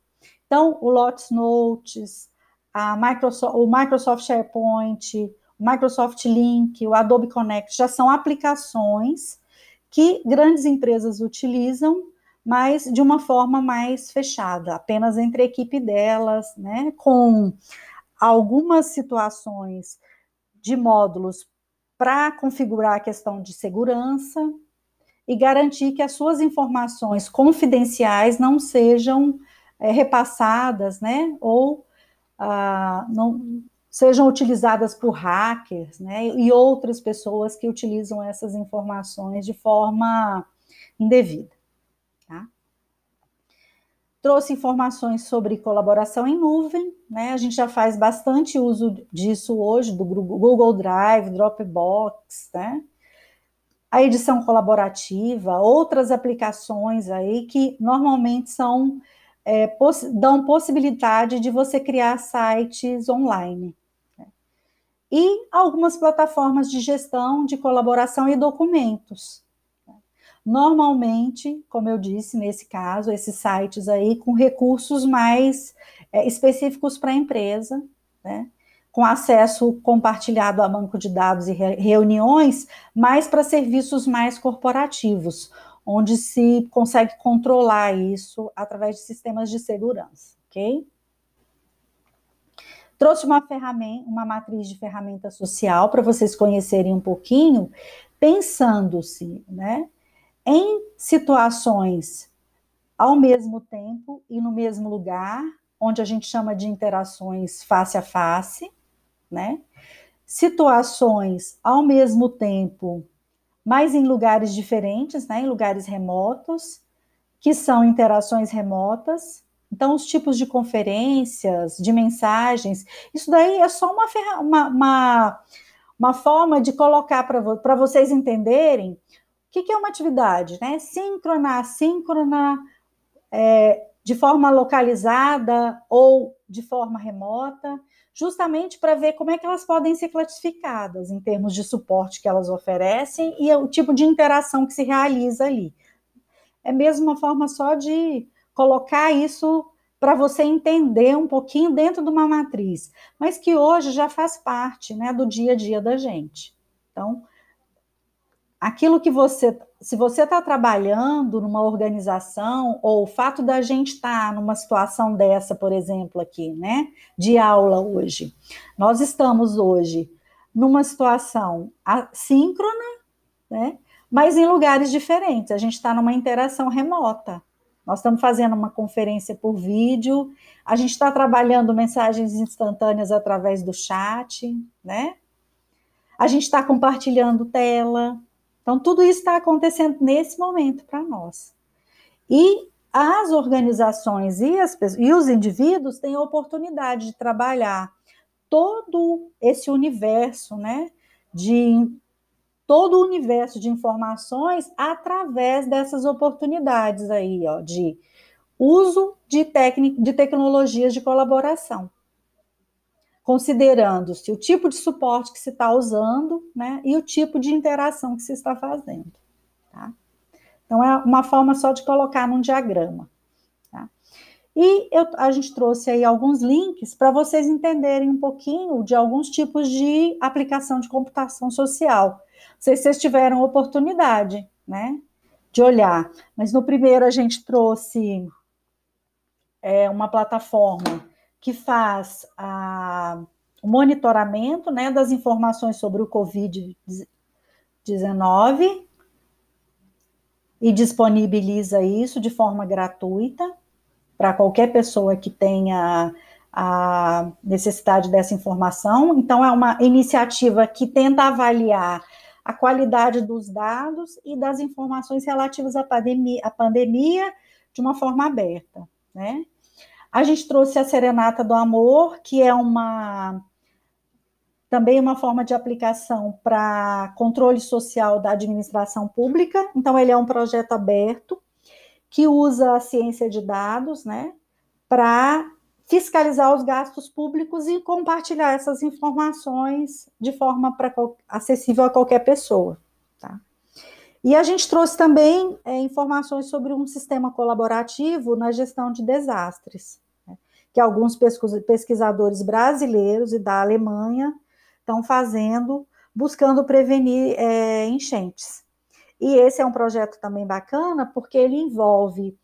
Então, o Lotus Notes, a Microsoft, o Microsoft SharePoint, o Microsoft Link, o Adobe Connect já são aplicações que grandes empresas utilizam, mas de uma forma mais fechada, apenas entre a equipe delas, né? Com algumas situações de módulos para configurar a questão de segurança e garantir que as suas informações confidenciais não sejam é, repassadas, né, ou ah, não sejam utilizadas por hackers, né, e outras pessoas que utilizam essas informações de forma indevida trouxe informações sobre colaboração em nuvem, né? A gente já faz bastante uso disso hoje, do Google Drive, Dropbox, né? A edição colaborativa, outras aplicações aí que normalmente são é, poss dão possibilidade de você criar sites online. Né? E algumas plataformas de gestão de colaboração e documentos, Normalmente, como eu disse, nesse caso, esses sites aí com recursos mais é, específicos para a empresa, né? com acesso compartilhado a banco de dados e re reuniões, mas para serviços mais corporativos, onde se consegue controlar isso através de sistemas de segurança, ok? Trouxe uma ferramenta, uma matriz de ferramenta social para vocês conhecerem um pouquinho, pensando-se, né, em situações ao mesmo tempo e no mesmo lugar, onde a gente chama de interações face a face, né? Situações ao mesmo tempo mas em lugares diferentes, né, em lugares remotos, que são interações remotas. Então, os tipos de conferências, de mensagens, isso daí é só uma, uma, uma, uma forma de colocar para vocês entenderem que, que, é uma atividade, né? Síncrona, assíncrona, é, de forma localizada ou de forma remota justamente para ver como é que elas podem ser classificadas em termos de suporte que elas oferecem e o tipo de interação que se realiza ali. É mesmo uma forma só de colocar isso para você entender um pouquinho dentro de uma matriz, mas que hoje já faz parte né, do dia a dia da gente. Então, aquilo que você, se você está trabalhando numa organização, ou o fato da gente estar tá numa situação dessa, por exemplo, aqui, né, de aula hoje, nós estamos hoje numa situação assíncrona, né, mas em lugares diferentes, a gente está numa interação remota. Nós estamos fazendo uma conferência por vídeo, a gente está trabalhando mensagens instantâneas através do chat, né? A gente está compartilhando tela, então, tudo isso está acontecendo nesse momento para nós. E as organizações e, as, e os indivíduos têm a oportunidade de trabalhar todo esse universo, né, de todo o universo de informações através dessas oportunidades aí, ó, de uso de, de tecnologias de colaboração considerando-se o tipo de suporte que se está usando, né, e o tipo de interação que se está fazendo, tá? Então, é uma forma só de colocar num diagrama, tá? E eu, a gente trouxe aí alguns links para vocês entenderem um pouquinho de alguns tipos de aplicação de computação social. Não sei se vocês tiveram oportunidade, né, de olhar. Mas no primeiro a gente trouxe é, uma plataforma que faz a, o monitoramento né, das informações sobre o Covid-19 e disponibiliza isso de forma gratuita para qualquer pessoa que tenha a necessidade dessa informação. Então, é uma iniciativa que tenta avaliar a qualidade dos dados e das informações relativas à pandemia, à pandemia de uma forma aberta, né? A gente trouxe a Serenata do Amor, que é uma também uma forma de aplicação para controle social da administração pública. Então, ele é um projeto aberto que usa a ciência de dados, né, para fiscalizar os gastos públicos e compartilhar essas informações de forma pra, acessível a qualquer pessoa. Tá? E a gente trouxe também é, informações sobre um sistema colaborativo na gestão de desastres, né, que alguns pesquisadores brasileiros e da Alemanha estão fazendo, buscando prevenir é, enchentes. E esse é um projeto também bacana, porque ele envolve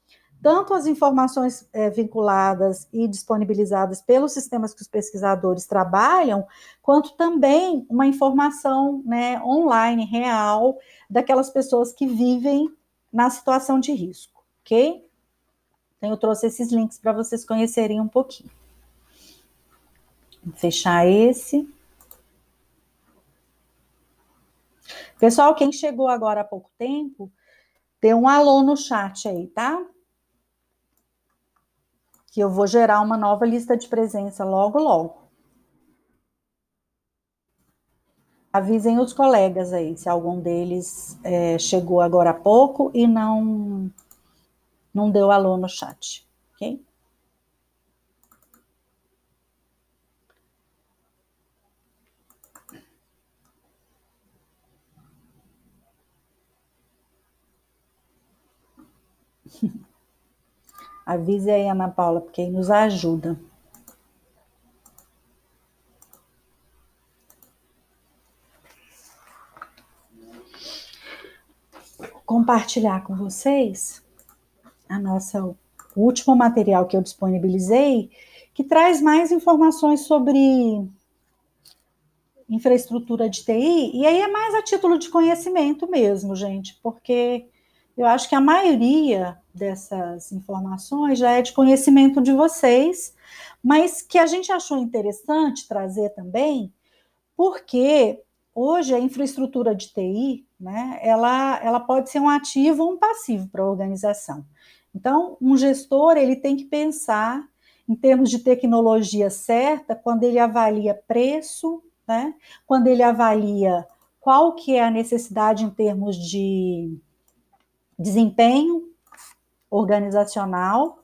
tanto as informações é, vinculadas e disponibilizadas pelos sistemas que os pesquisadores trabalham, quanto também uma informação né, online, real, daquelas pessoas que vivem na situação de risco, ok? Então, eu trouxe esses links para vocês conhecerem um pouquinho. Vou fechar esse. Pessoal, quem chegou agora há pouco tempo, dê um alô no chat aí, tá? Que eu vou gerar uma nova lista de presença logo, logo. Avisem os colegas aí, se algum deles é, chegou agora há pouco e não, não deu alô no chat, ok? Avise aí, Ana Paula, porque nos ajuda. compartilhar com vocês a nossa o último material que eu disponibilizei, que traz mais informações sobre infraestrutura de TI, e aí é mais a título de conhecimento mesmo, gente, porque eu acho que a maioria dessas informações já é de conhecimento de vocês, mas que a gente achou interessante trazer também, porque hoje a infraestrutura de TI, né, ela, ela pode ser um ativo ou um passivo para a organização. Então, um gestor ele tem que pensar em termos de tecnologia certa quando ele avalia preço, né? Quando ele avalia qual que é a necessidade em termos de desempenho organizacional,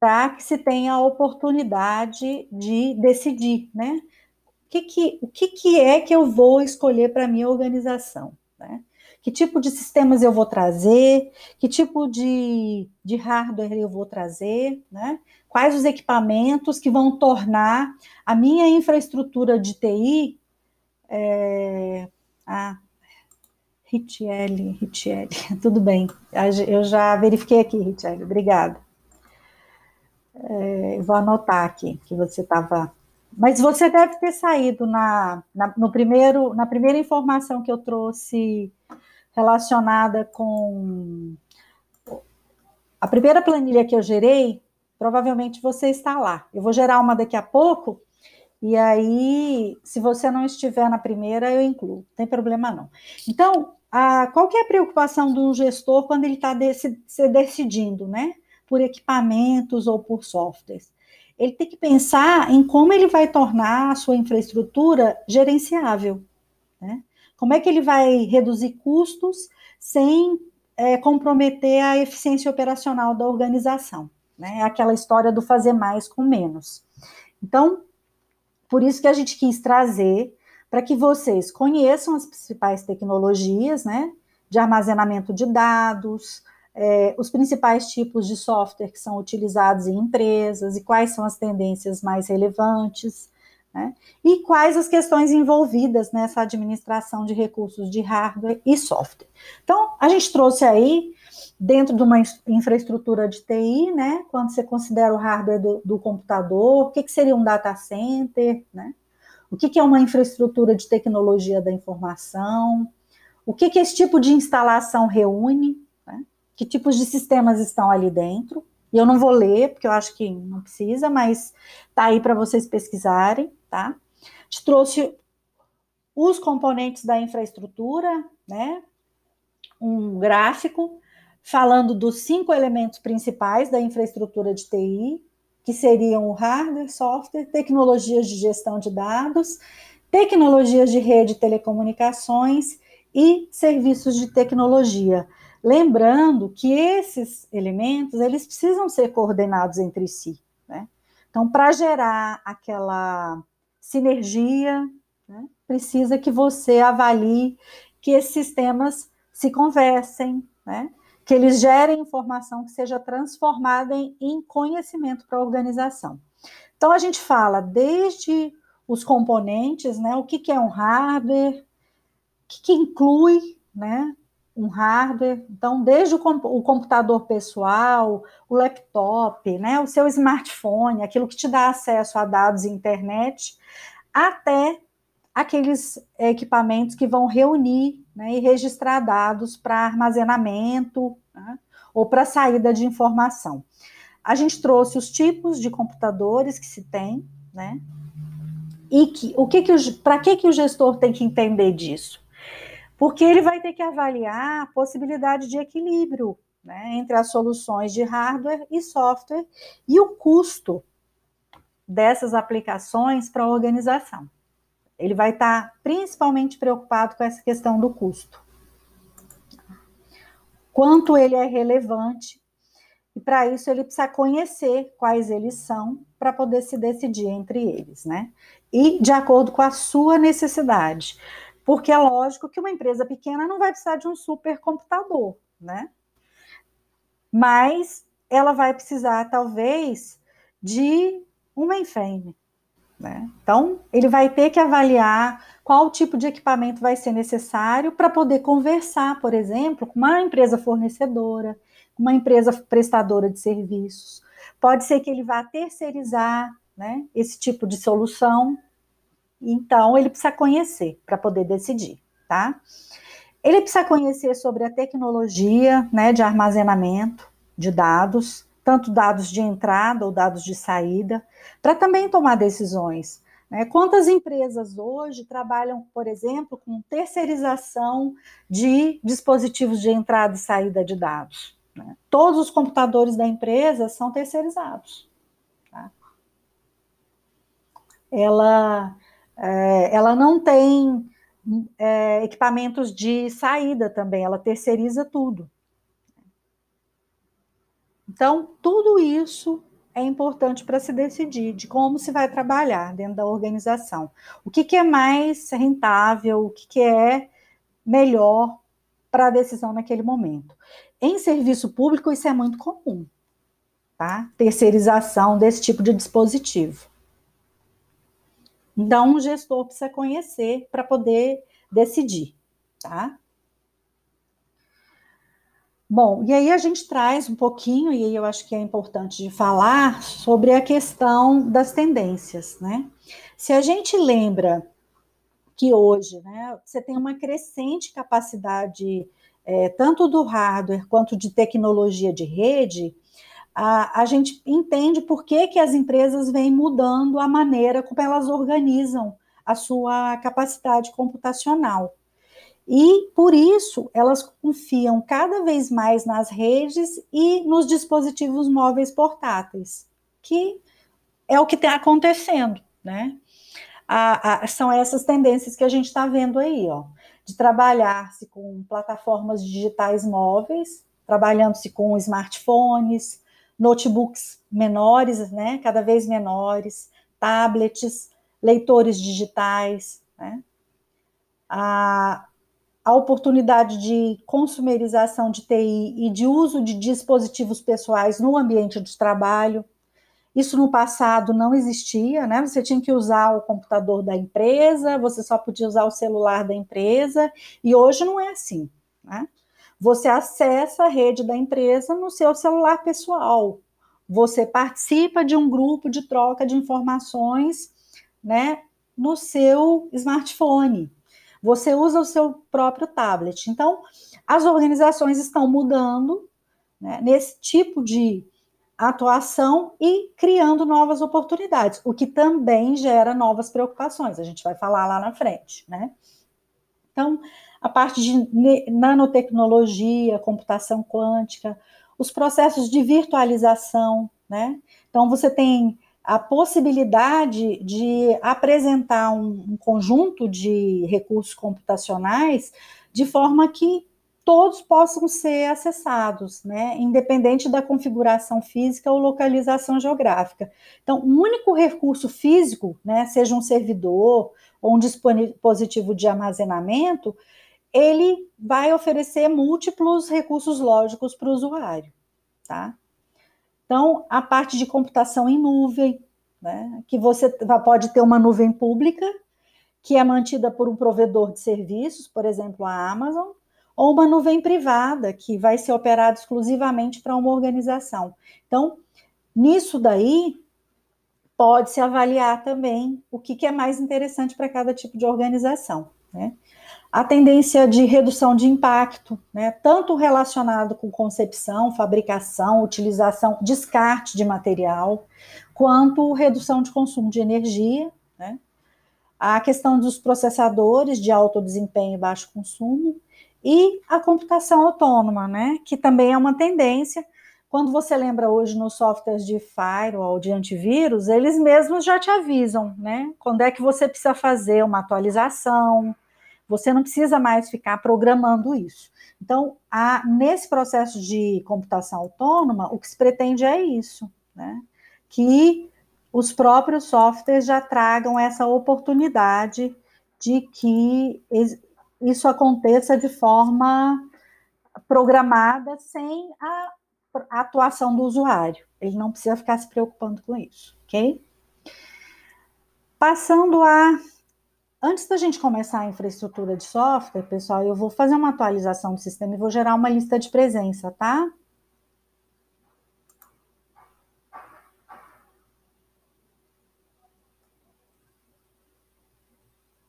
para que se tenha a oportunidade de decidir, né? O que, que, o que, que é que eu vou escolher para a minha organização, né? Que tipo de sistemas eu vou trazer, que tipo de, de hardware eu vou trazer, né? quais os equipamentos que vão tornar a minha infraestrutura de TI. É, ah, Ritiele, Ritiele, tudo bem, eu já verifiquei aqui, Ritiele, obrigada. É, vou anotar aqui que você estava. Mas você deve ter saído na, na, no primeiro, na primeira informação que eu trouxe relacionada com a primeira planilha que eu gerei provavelmente você está lá. Eu vou gerar uma daqui a pouco, e aí, se você não estiver na primeira, eu incluo, não tem problema não. Então, a, qual que é a preocupação do gestor quando ele está se decidindo, né? Por equipamentos ou por softwares? Ele tem que pensar em como ele vai tornar a sua infraestrutura gerenciável, né? Como é que ele vai reduzir custos sem é, comprometer a eficiência operacional da organização né? É aquela história do fazer mais com menos. Então, por isso que a gente quis trazer para que vocês conheçam as principais tecnologias, né? De armazenamento de dados, é, os principais tipos de software que são utilizados em empresas e quais são as tendências mais relevantes, né? E quais as questões envolvidas nessa administração de recursos de hardware e software. Então, a gente trouxe aí dentro de uma infraestrutura de TI, né? Quando você considera o hardware do, do computador, o que, que, seria um data center, né? O que, que, é uma infraestrutura de tecnologia da informação? O que, que esse tipo de instalação reúne? Né? Que tipos de sistemas estão ali dentro? E eu não vou ler, porque eu acho que não precisa, mas tá aí para vocês pesquisarem, tá? Te trouxe os componentes da infraestrutura, né? Um gráfico falando dos cinco elementos principais da infraestrutura de TI, que seriam o hardware, software, tecnologias de gestão de dados, tecnologias de rede e telecomunicações e serviços de tecnologia. Lembrando que esses elementos, eles precisam ser coordenados entre si, né? Então, para gerar aquela sinergia, né, precisa que você avalie que esses sistemas se conversem, né? Que eles gerem informação que seja transformada em, em conhecimento para a organização. Então, a gente fala desde os componentes, né? O que, que é um hardware, o que, que inclui, né? Um hardware, então, desde o, o computador pessoal, o laptop, né? O seu smartphone, aquilo que te dá acesso a dados e internet, até aqueles equipamentos que vão reunir né, e registrar dados para armazenamento né, ou para saída de informação. A gente trouxe os tipos de computadores que se tem, né? E que, o que, que para que, que o gestor tem que entender disso? Porque ele vai ter que avaliar a possibilidade de equilíbrio né, entre as soluções de hardware e software e o custo dessas aplicações para a organização. Ele vai estar principalmente preocupado com essa questão do custo. Quanto ele é relevante, e para isso ele precisa conhecer quais eles são para poder se decidir entre eles, né? E de acordo com a sua necessidade. Porque é lógico que uma empresa pequena não vai precisar de um supercomputador, né? Mas ela vai precisar, talvez, de um mainframe, né? Então, ele vai ter que avaliar qual tipo de equipamento vai ser necessário para poder conversar, por exemplo, com uma empresa fornecedora, uma empresa prestadora de serviços. Pode ser que ele vá terceirizar né, esse tipo de solução. Então, ele precisa conhecer para poder decidir, tá? Ele precisa conhecer sobre a tecnologia né, de armazenamento de dados, tanto dados de entrada ou dados de saída, para também tomar decisões. Né? Quantas empresas hoje trabalham, por exemplo, com terceirização de dispositivos de entrada e saída de dados? Né? Todos os computadores da empresa são terceirizados. Tá? Ela, é, ela não tem é, equipamentos de saída também, ela terceiriza tudo. Então, tudo isso é importante para se decidir de como se vai trabalhar dentro da organização. O que, que é mais rentável, o que, que é melhor para a decisão naquele momento. Em serviço público, isso é muito comum, tá? Terceirização desse tipo de dispositivo. Então, um gestor precisa conhecer para poder decidir, tá? Bom, e aí a gente traz um pouquinho, e aí eu acho que é importante de falar sobre a questão das tendências, né? Se a gente lembra que hoje, né, você tem uma crescente capacidade, é, tanto do hardware quanto de tecnologia de rede, a, a gente entende por que, que as empresas vêm mudando a maneira como elas organizam a sua capacidade computacional. E por isso elas confiam cada vez mais nas redes e nos dispositivos móveis portáteis, que é o que está acontecendo, né? A, a, são essas tendências que a gente está vendo aí, ó, de trabalhar-se com plataformas digitais móveis, trabalhando-se com smartphones, notebooks menores, né, cada vez menores, tablets, leitores digitais, né? A, a oportunidade de consumerização de TI e de uso de dispositivos pessoais no ambiente de trabalho. Isso no passado não existia, né? Você tinha que usar o computador da empresa, você só podia usar o celular da empresa, e hoje não é assim, né? Você acessa a rede da empresa no seu celular pessoal. Você participa de um grupo de troca de informações, né, no seu smartphone você usa o seu próprio tablet. Então, as organizações estão mudando né, nesse tipo de atuação e criando novas oportunidades, o que também gera novas preocupações. A gente vai falar lá na frente, né? Então, a parte de nanotecnologia, computação quântica, os processos de virtualização, né? Então, você tem a possibilidade de apresentar um, um, conjunto de recursos computacionais de forma que todos possam ser acessados, né, independente da configuração física ou localização geográfica. Então, um único recurso físico, né, seja um servidor ou um dispositivo de armazenamento, ele vai oferecer múltiplos recursos lógicos para o usuário, tá? Então, a parte de computação em nuvem, né, que você pode ter uma nuvem pública, que é mantida por um provedor de serviços, por exemplo, a Amazon, ou uma nuvem privada, que vai ser operada exclusivamente para uma organização. Então, nisso daí, pode-se avaliar também o que, que é mais interessante para cada tipo de organização. Né? A tendência de redução de impacto, né, tanto relacionado com concepção, fabricação, utilização, descarte de material, quanto redução de consumo de energia, né, a questão dos processadores de alto desempenho e baixo consumo, e a computação autônoma, né, que também é uma tendência. Quando você lembra hoje nos softwares de firewall, de antivírus, eles mesmos já te avisam, né, quando é que você precisa fazer uma atualização, você não precisa mais ficar programando isso. Então, a, nesse processo de computação autônoma, o que se pretende é isso, né? Que os próprios softwares já tragam essa oportunidade de que isso aconteça de forma programada sem a atuação do usuário. Ele não precisa ficar se preocupando com isso, ok? Passando a Antes da gente começar a infraestrutura de software, pessoal, eu vou fazer uma atualização do sistema e vou gerar uma lista de presença, tá?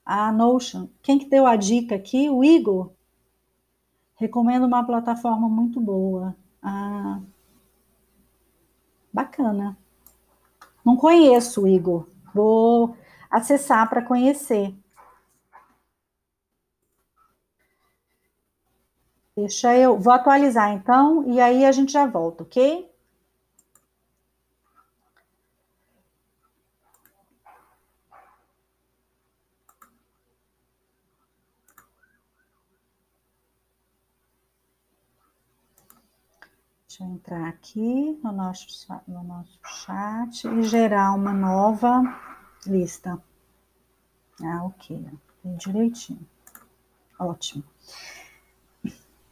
A Notion. Quem que deu a dica aqui? O Igor. Recomendo uma plataforma muito boa. Ah, bacana. Não conheço, Igor. Vou acessar para conhecer. Deixa eu. Vou atualizar então e aí a gente já volta, ok? Deixa eu entrar aqui no nosso, no nosso chat e gerar uma nova lista. Ah, ok. Bem direitinho. Ótimo.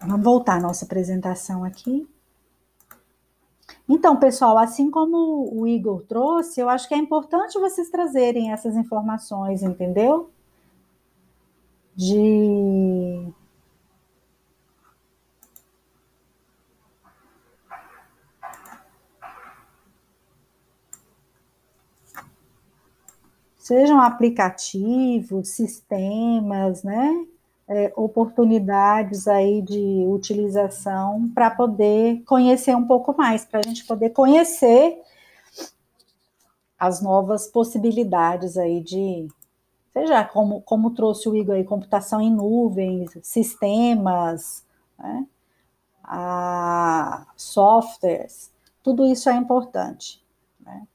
Vamos voltar à nossa apresentação aqui. Então, pessoal, assim como o Igor trouxe, eu acho que é importante vocês trazerem essas informações, entendeu? De sejam aplicativos, sistemas, né? É, oportunidades aí de utilização para poder conhecer um pouco mais, para a gente poder conhecer as novas possibilidades aí de, seja como, como trouxe o Igor aí, computação em nuvens, sistemas, né, a softwares, tudo isso é importante, né,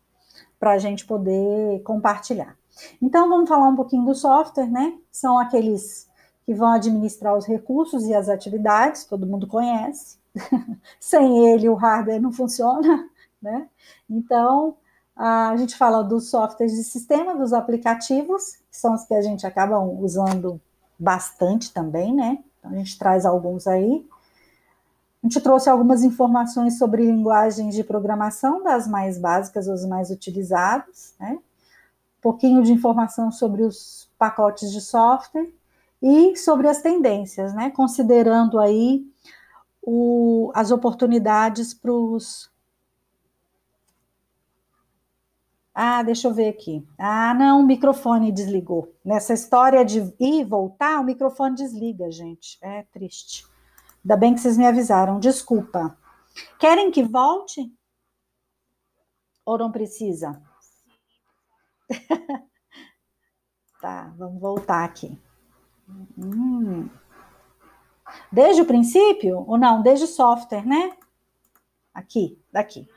para a gente poder compartilhar. Então, vamos falar um pouquinho do software, né? São aqueles que vão administrar os recursos e as atividades, todo mundo conhece. Sem ele, o hardware não funciona, né? Então, a gente fala dos softwares de sistema, dos aplicativos, que são os que a gente acaba usando bastante também, né? Então, a gente traz alguns aí. A gente trouxe algumas informações sobre linguagens de programação, das mais básicas, os mais utilizados, né? Um pouquinho de informação sobre os pacotes de software e sobre as tendências, né? Considerando aí o, as oportunidades para os. Ah, deixa eu ver aqui. Ah, não, o microfone desligou. Nessa história de ir e voltar, o microfone desliga, gente. É triste. Ainda bem que vocês me avisaram. Desculpa. Querem que volte? Ou não precisa? tá, vamos voltar aqui. Hum. Desde o princípio? Ou não? Desde o software, né? Aqui, daqui.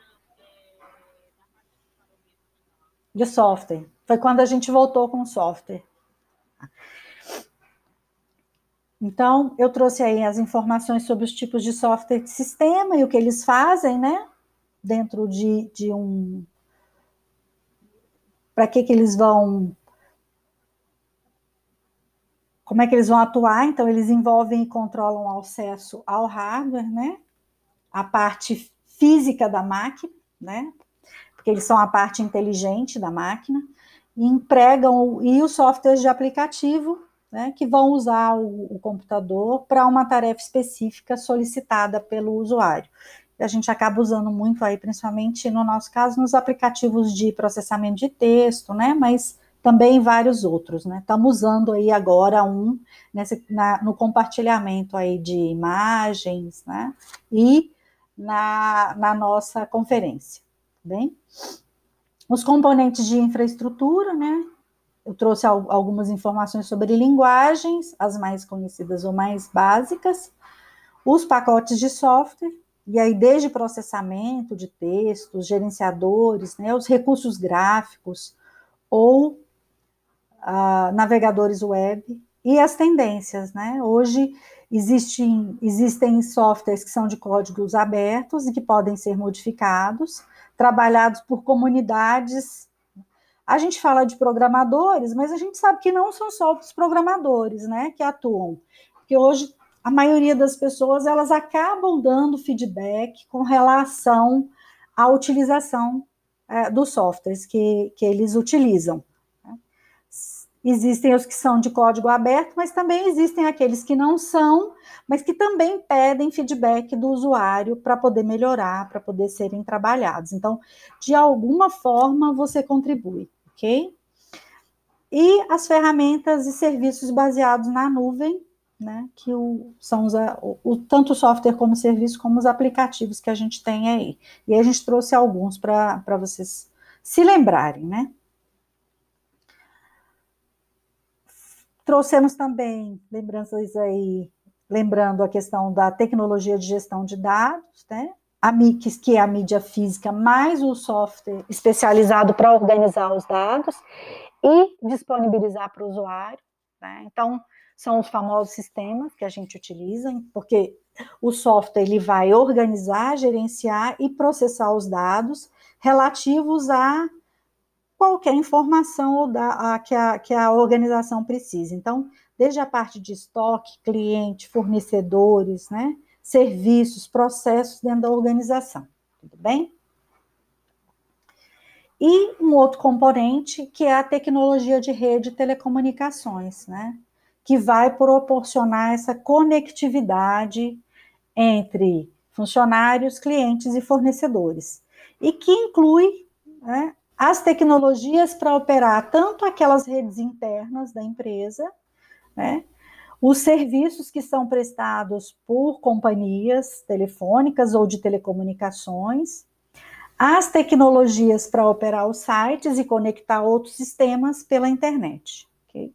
De software. Foi quando a gente voltou com o software. Então, eu trouxe aí as informações sobre os tipos de software de sistema e o que eles fazem, né? Dentro de, de um. Para que, que eles vão como é que eles vão atuar? Então, eles envolvem e controlam o acesso ao hardware, né? A parte física da máquina, né? Porque eles são a parte inteligente da máquina, e empregam e os softwares de aplicativo, né? Que vão usar o, o computador para uma tarefa específica solicitada pelo usuário. A gente acaba usando muito aí, principalmente no nosso caso, nos aplicativos de processamento de texto, né? Mas também vários outros, né? Estamos usando aí agora um nesse, na, no compartilhamento aí de imagens, né? E na, na nossa conferência, tá bem? Os componentes de infraestrutura, né? Eu trouxe algumas informações sobre linguagens, as mais conhecidas ou mais básicas, os pacotes de software, e aí desde processamento de textos, gerenciadores, né, os recursos gráficos ou uh, navegadores web e as tendências, né? Hoje existem, existem softwares que são de códigos abertos e que podem ser modificados, trabalhados por comunidades. A gente fala de programadores, mas a gente sabe que não são só os programadores, né, que atuam. Porque hoje a maioria das pessoas elas acabam dando feedback com relação à utilização é, dos softwares que, que eles utilizam. Existem os que são de código aberto, mas também existem aqueles que não são, mas que também pedem feedback do usuário para poder melhorar, para poder serem trabalhados. Então, de alguma forma, você contribui, ok? E as ferramentas e serviços baseados na nuvem, né, que o, são os, o, o, tanto o software como o serviço, como os aplicativos que a gente tem aí. E a gente trouxe alguns para vocês se lembrarem, né? Trouxemos também lembranças aí, lembrando a questão da tecnologia de gestão de dados, né? A MIX, que é a mídia física, mais o software especializado para organizar os dados e disponibilizar para o usuário. Né? Então, são os famosos sistemas que a gente utiliza, porque o software ele vai organizar, gerenciar e processar os dados relativos a qualquer informação da, a, que, a, que a organização precisa. Então, desde a parte de estoque, cliente, fornecedores, né, serviços, processos dentro da organização. Tudo bem? E um outro componente que é a tecnologia de rede e telecomunicações, né? Que vai proporcionar essa conectividade entre funcionários, clientes e fornecedores. E que inclui né, as tecnologias para operar tanto aquelas redes internas da empresa, né, os serviços que são prestados por companhias telefônicas ou de telecomunicações, as tecnologias para operar os sites e conectar outros sistemas pela internet. Okay?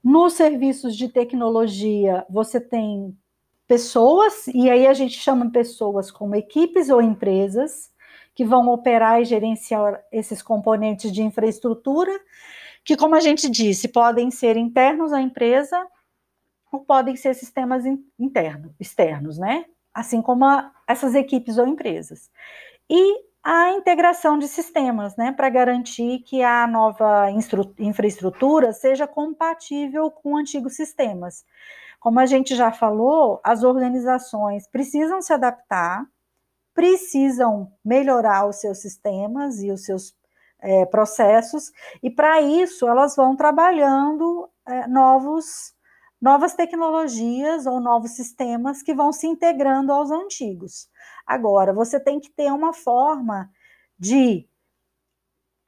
Nos serviços de tecnologia, você tem pessoas, e aí a gente chama pessoas como equipes ou empresas, que vão operar e gerenciar esses componentes de infraestrutura, que, como a gente disse, podem ser internos à empresa ou podem ser sistemas internos, externos, né? Assim como a, essas equipes ou empresas. E a integração de sistemas, né, para garantir que a nova infraestrutura seja compatível com antigos sistemas. Como a gente já falou, as organizações precisam se adaptar precisam melhorar os seus sistemas e os seus é, processos, e para isso elas vão trabalhando é, novos, novas tecnologias ou novos sistemas que vão se integrando aos antigos. Agora, você tem que ter uma forma de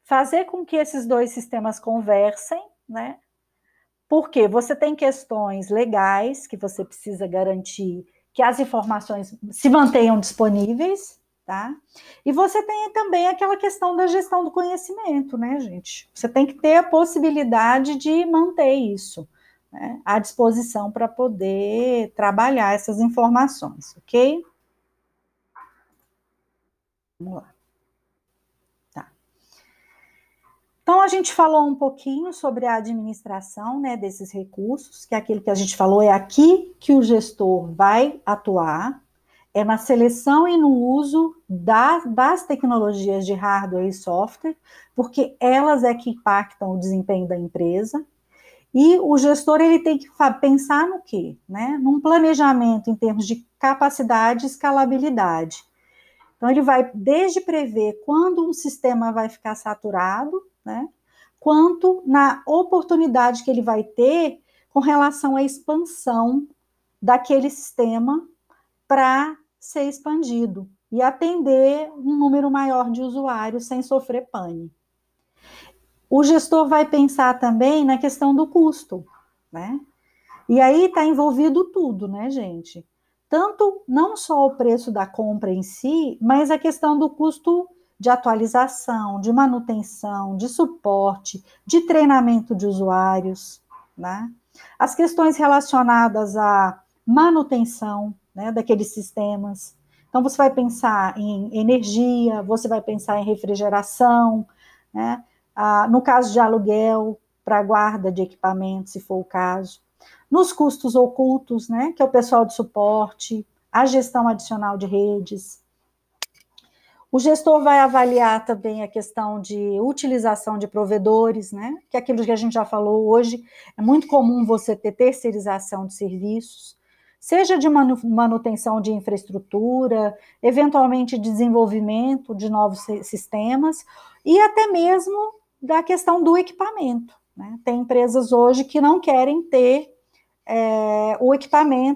fazer com que esses dois sistemas conversem, né? Porque você tem questões legais que você precisa garantir que as informações se mantenham disponíveis, tá? E você tem também aquela questão da gestão do conhecimento, né, gente? Você tem que ter a possibilidade de manter isso né, à disposição para poder trabalhar essas informações, ok? Vamos lá. Então, a gente falou um pouquinho sobre a administração né, desses recursos, que é aquilo que a gente falou, é aqui que o gestor vai atuar, é na seleção e no uso da, das tecnologias de hardware e software, porque elas é que impactam o desempenho da empresa. E o gestor ele tem que pensar no quê? Né? Num planejamento em termos de capacidade e escalabilidade. Então, ele vai desde prever quando um sistema vai ficar saturado, né? Quanto na oportunidade que ele vai ter com relação à expansão daquele sistema para ser expandido e atender um número maior de usuários sem sofrer pane. O gestor vai pensar também na questão do custo, né? E aí está envolvido tudo, né, gente? Tanto não só o preço da compra em si, mas a questão do custo de atualização, de manutenção, de suporte, de treinamento de usuários, né? As questões relacionadas à manutenção né, daqueles sistemas. Então, você vai pensar em energia, você vai pensar em refrigeração, né? Ah, no caso de aluguel, para guarda de equipamentos, se for o caso. Nos custos ocultos, né, que é o pessoal de suporte, a gestão adicional de redes, o gestor vai avaliar também a questão de utilização de provedores, né? Que é aquilo que a gente já falou hoje, é muito comum você ter terceirização de serviços, seja de manutenção de infraestrutura, eventualmente desenvolvimento de novos sistemas, e até mesmo da questão do equipamento. Né? Tem empresas hoje que não querem ter é, o equipamento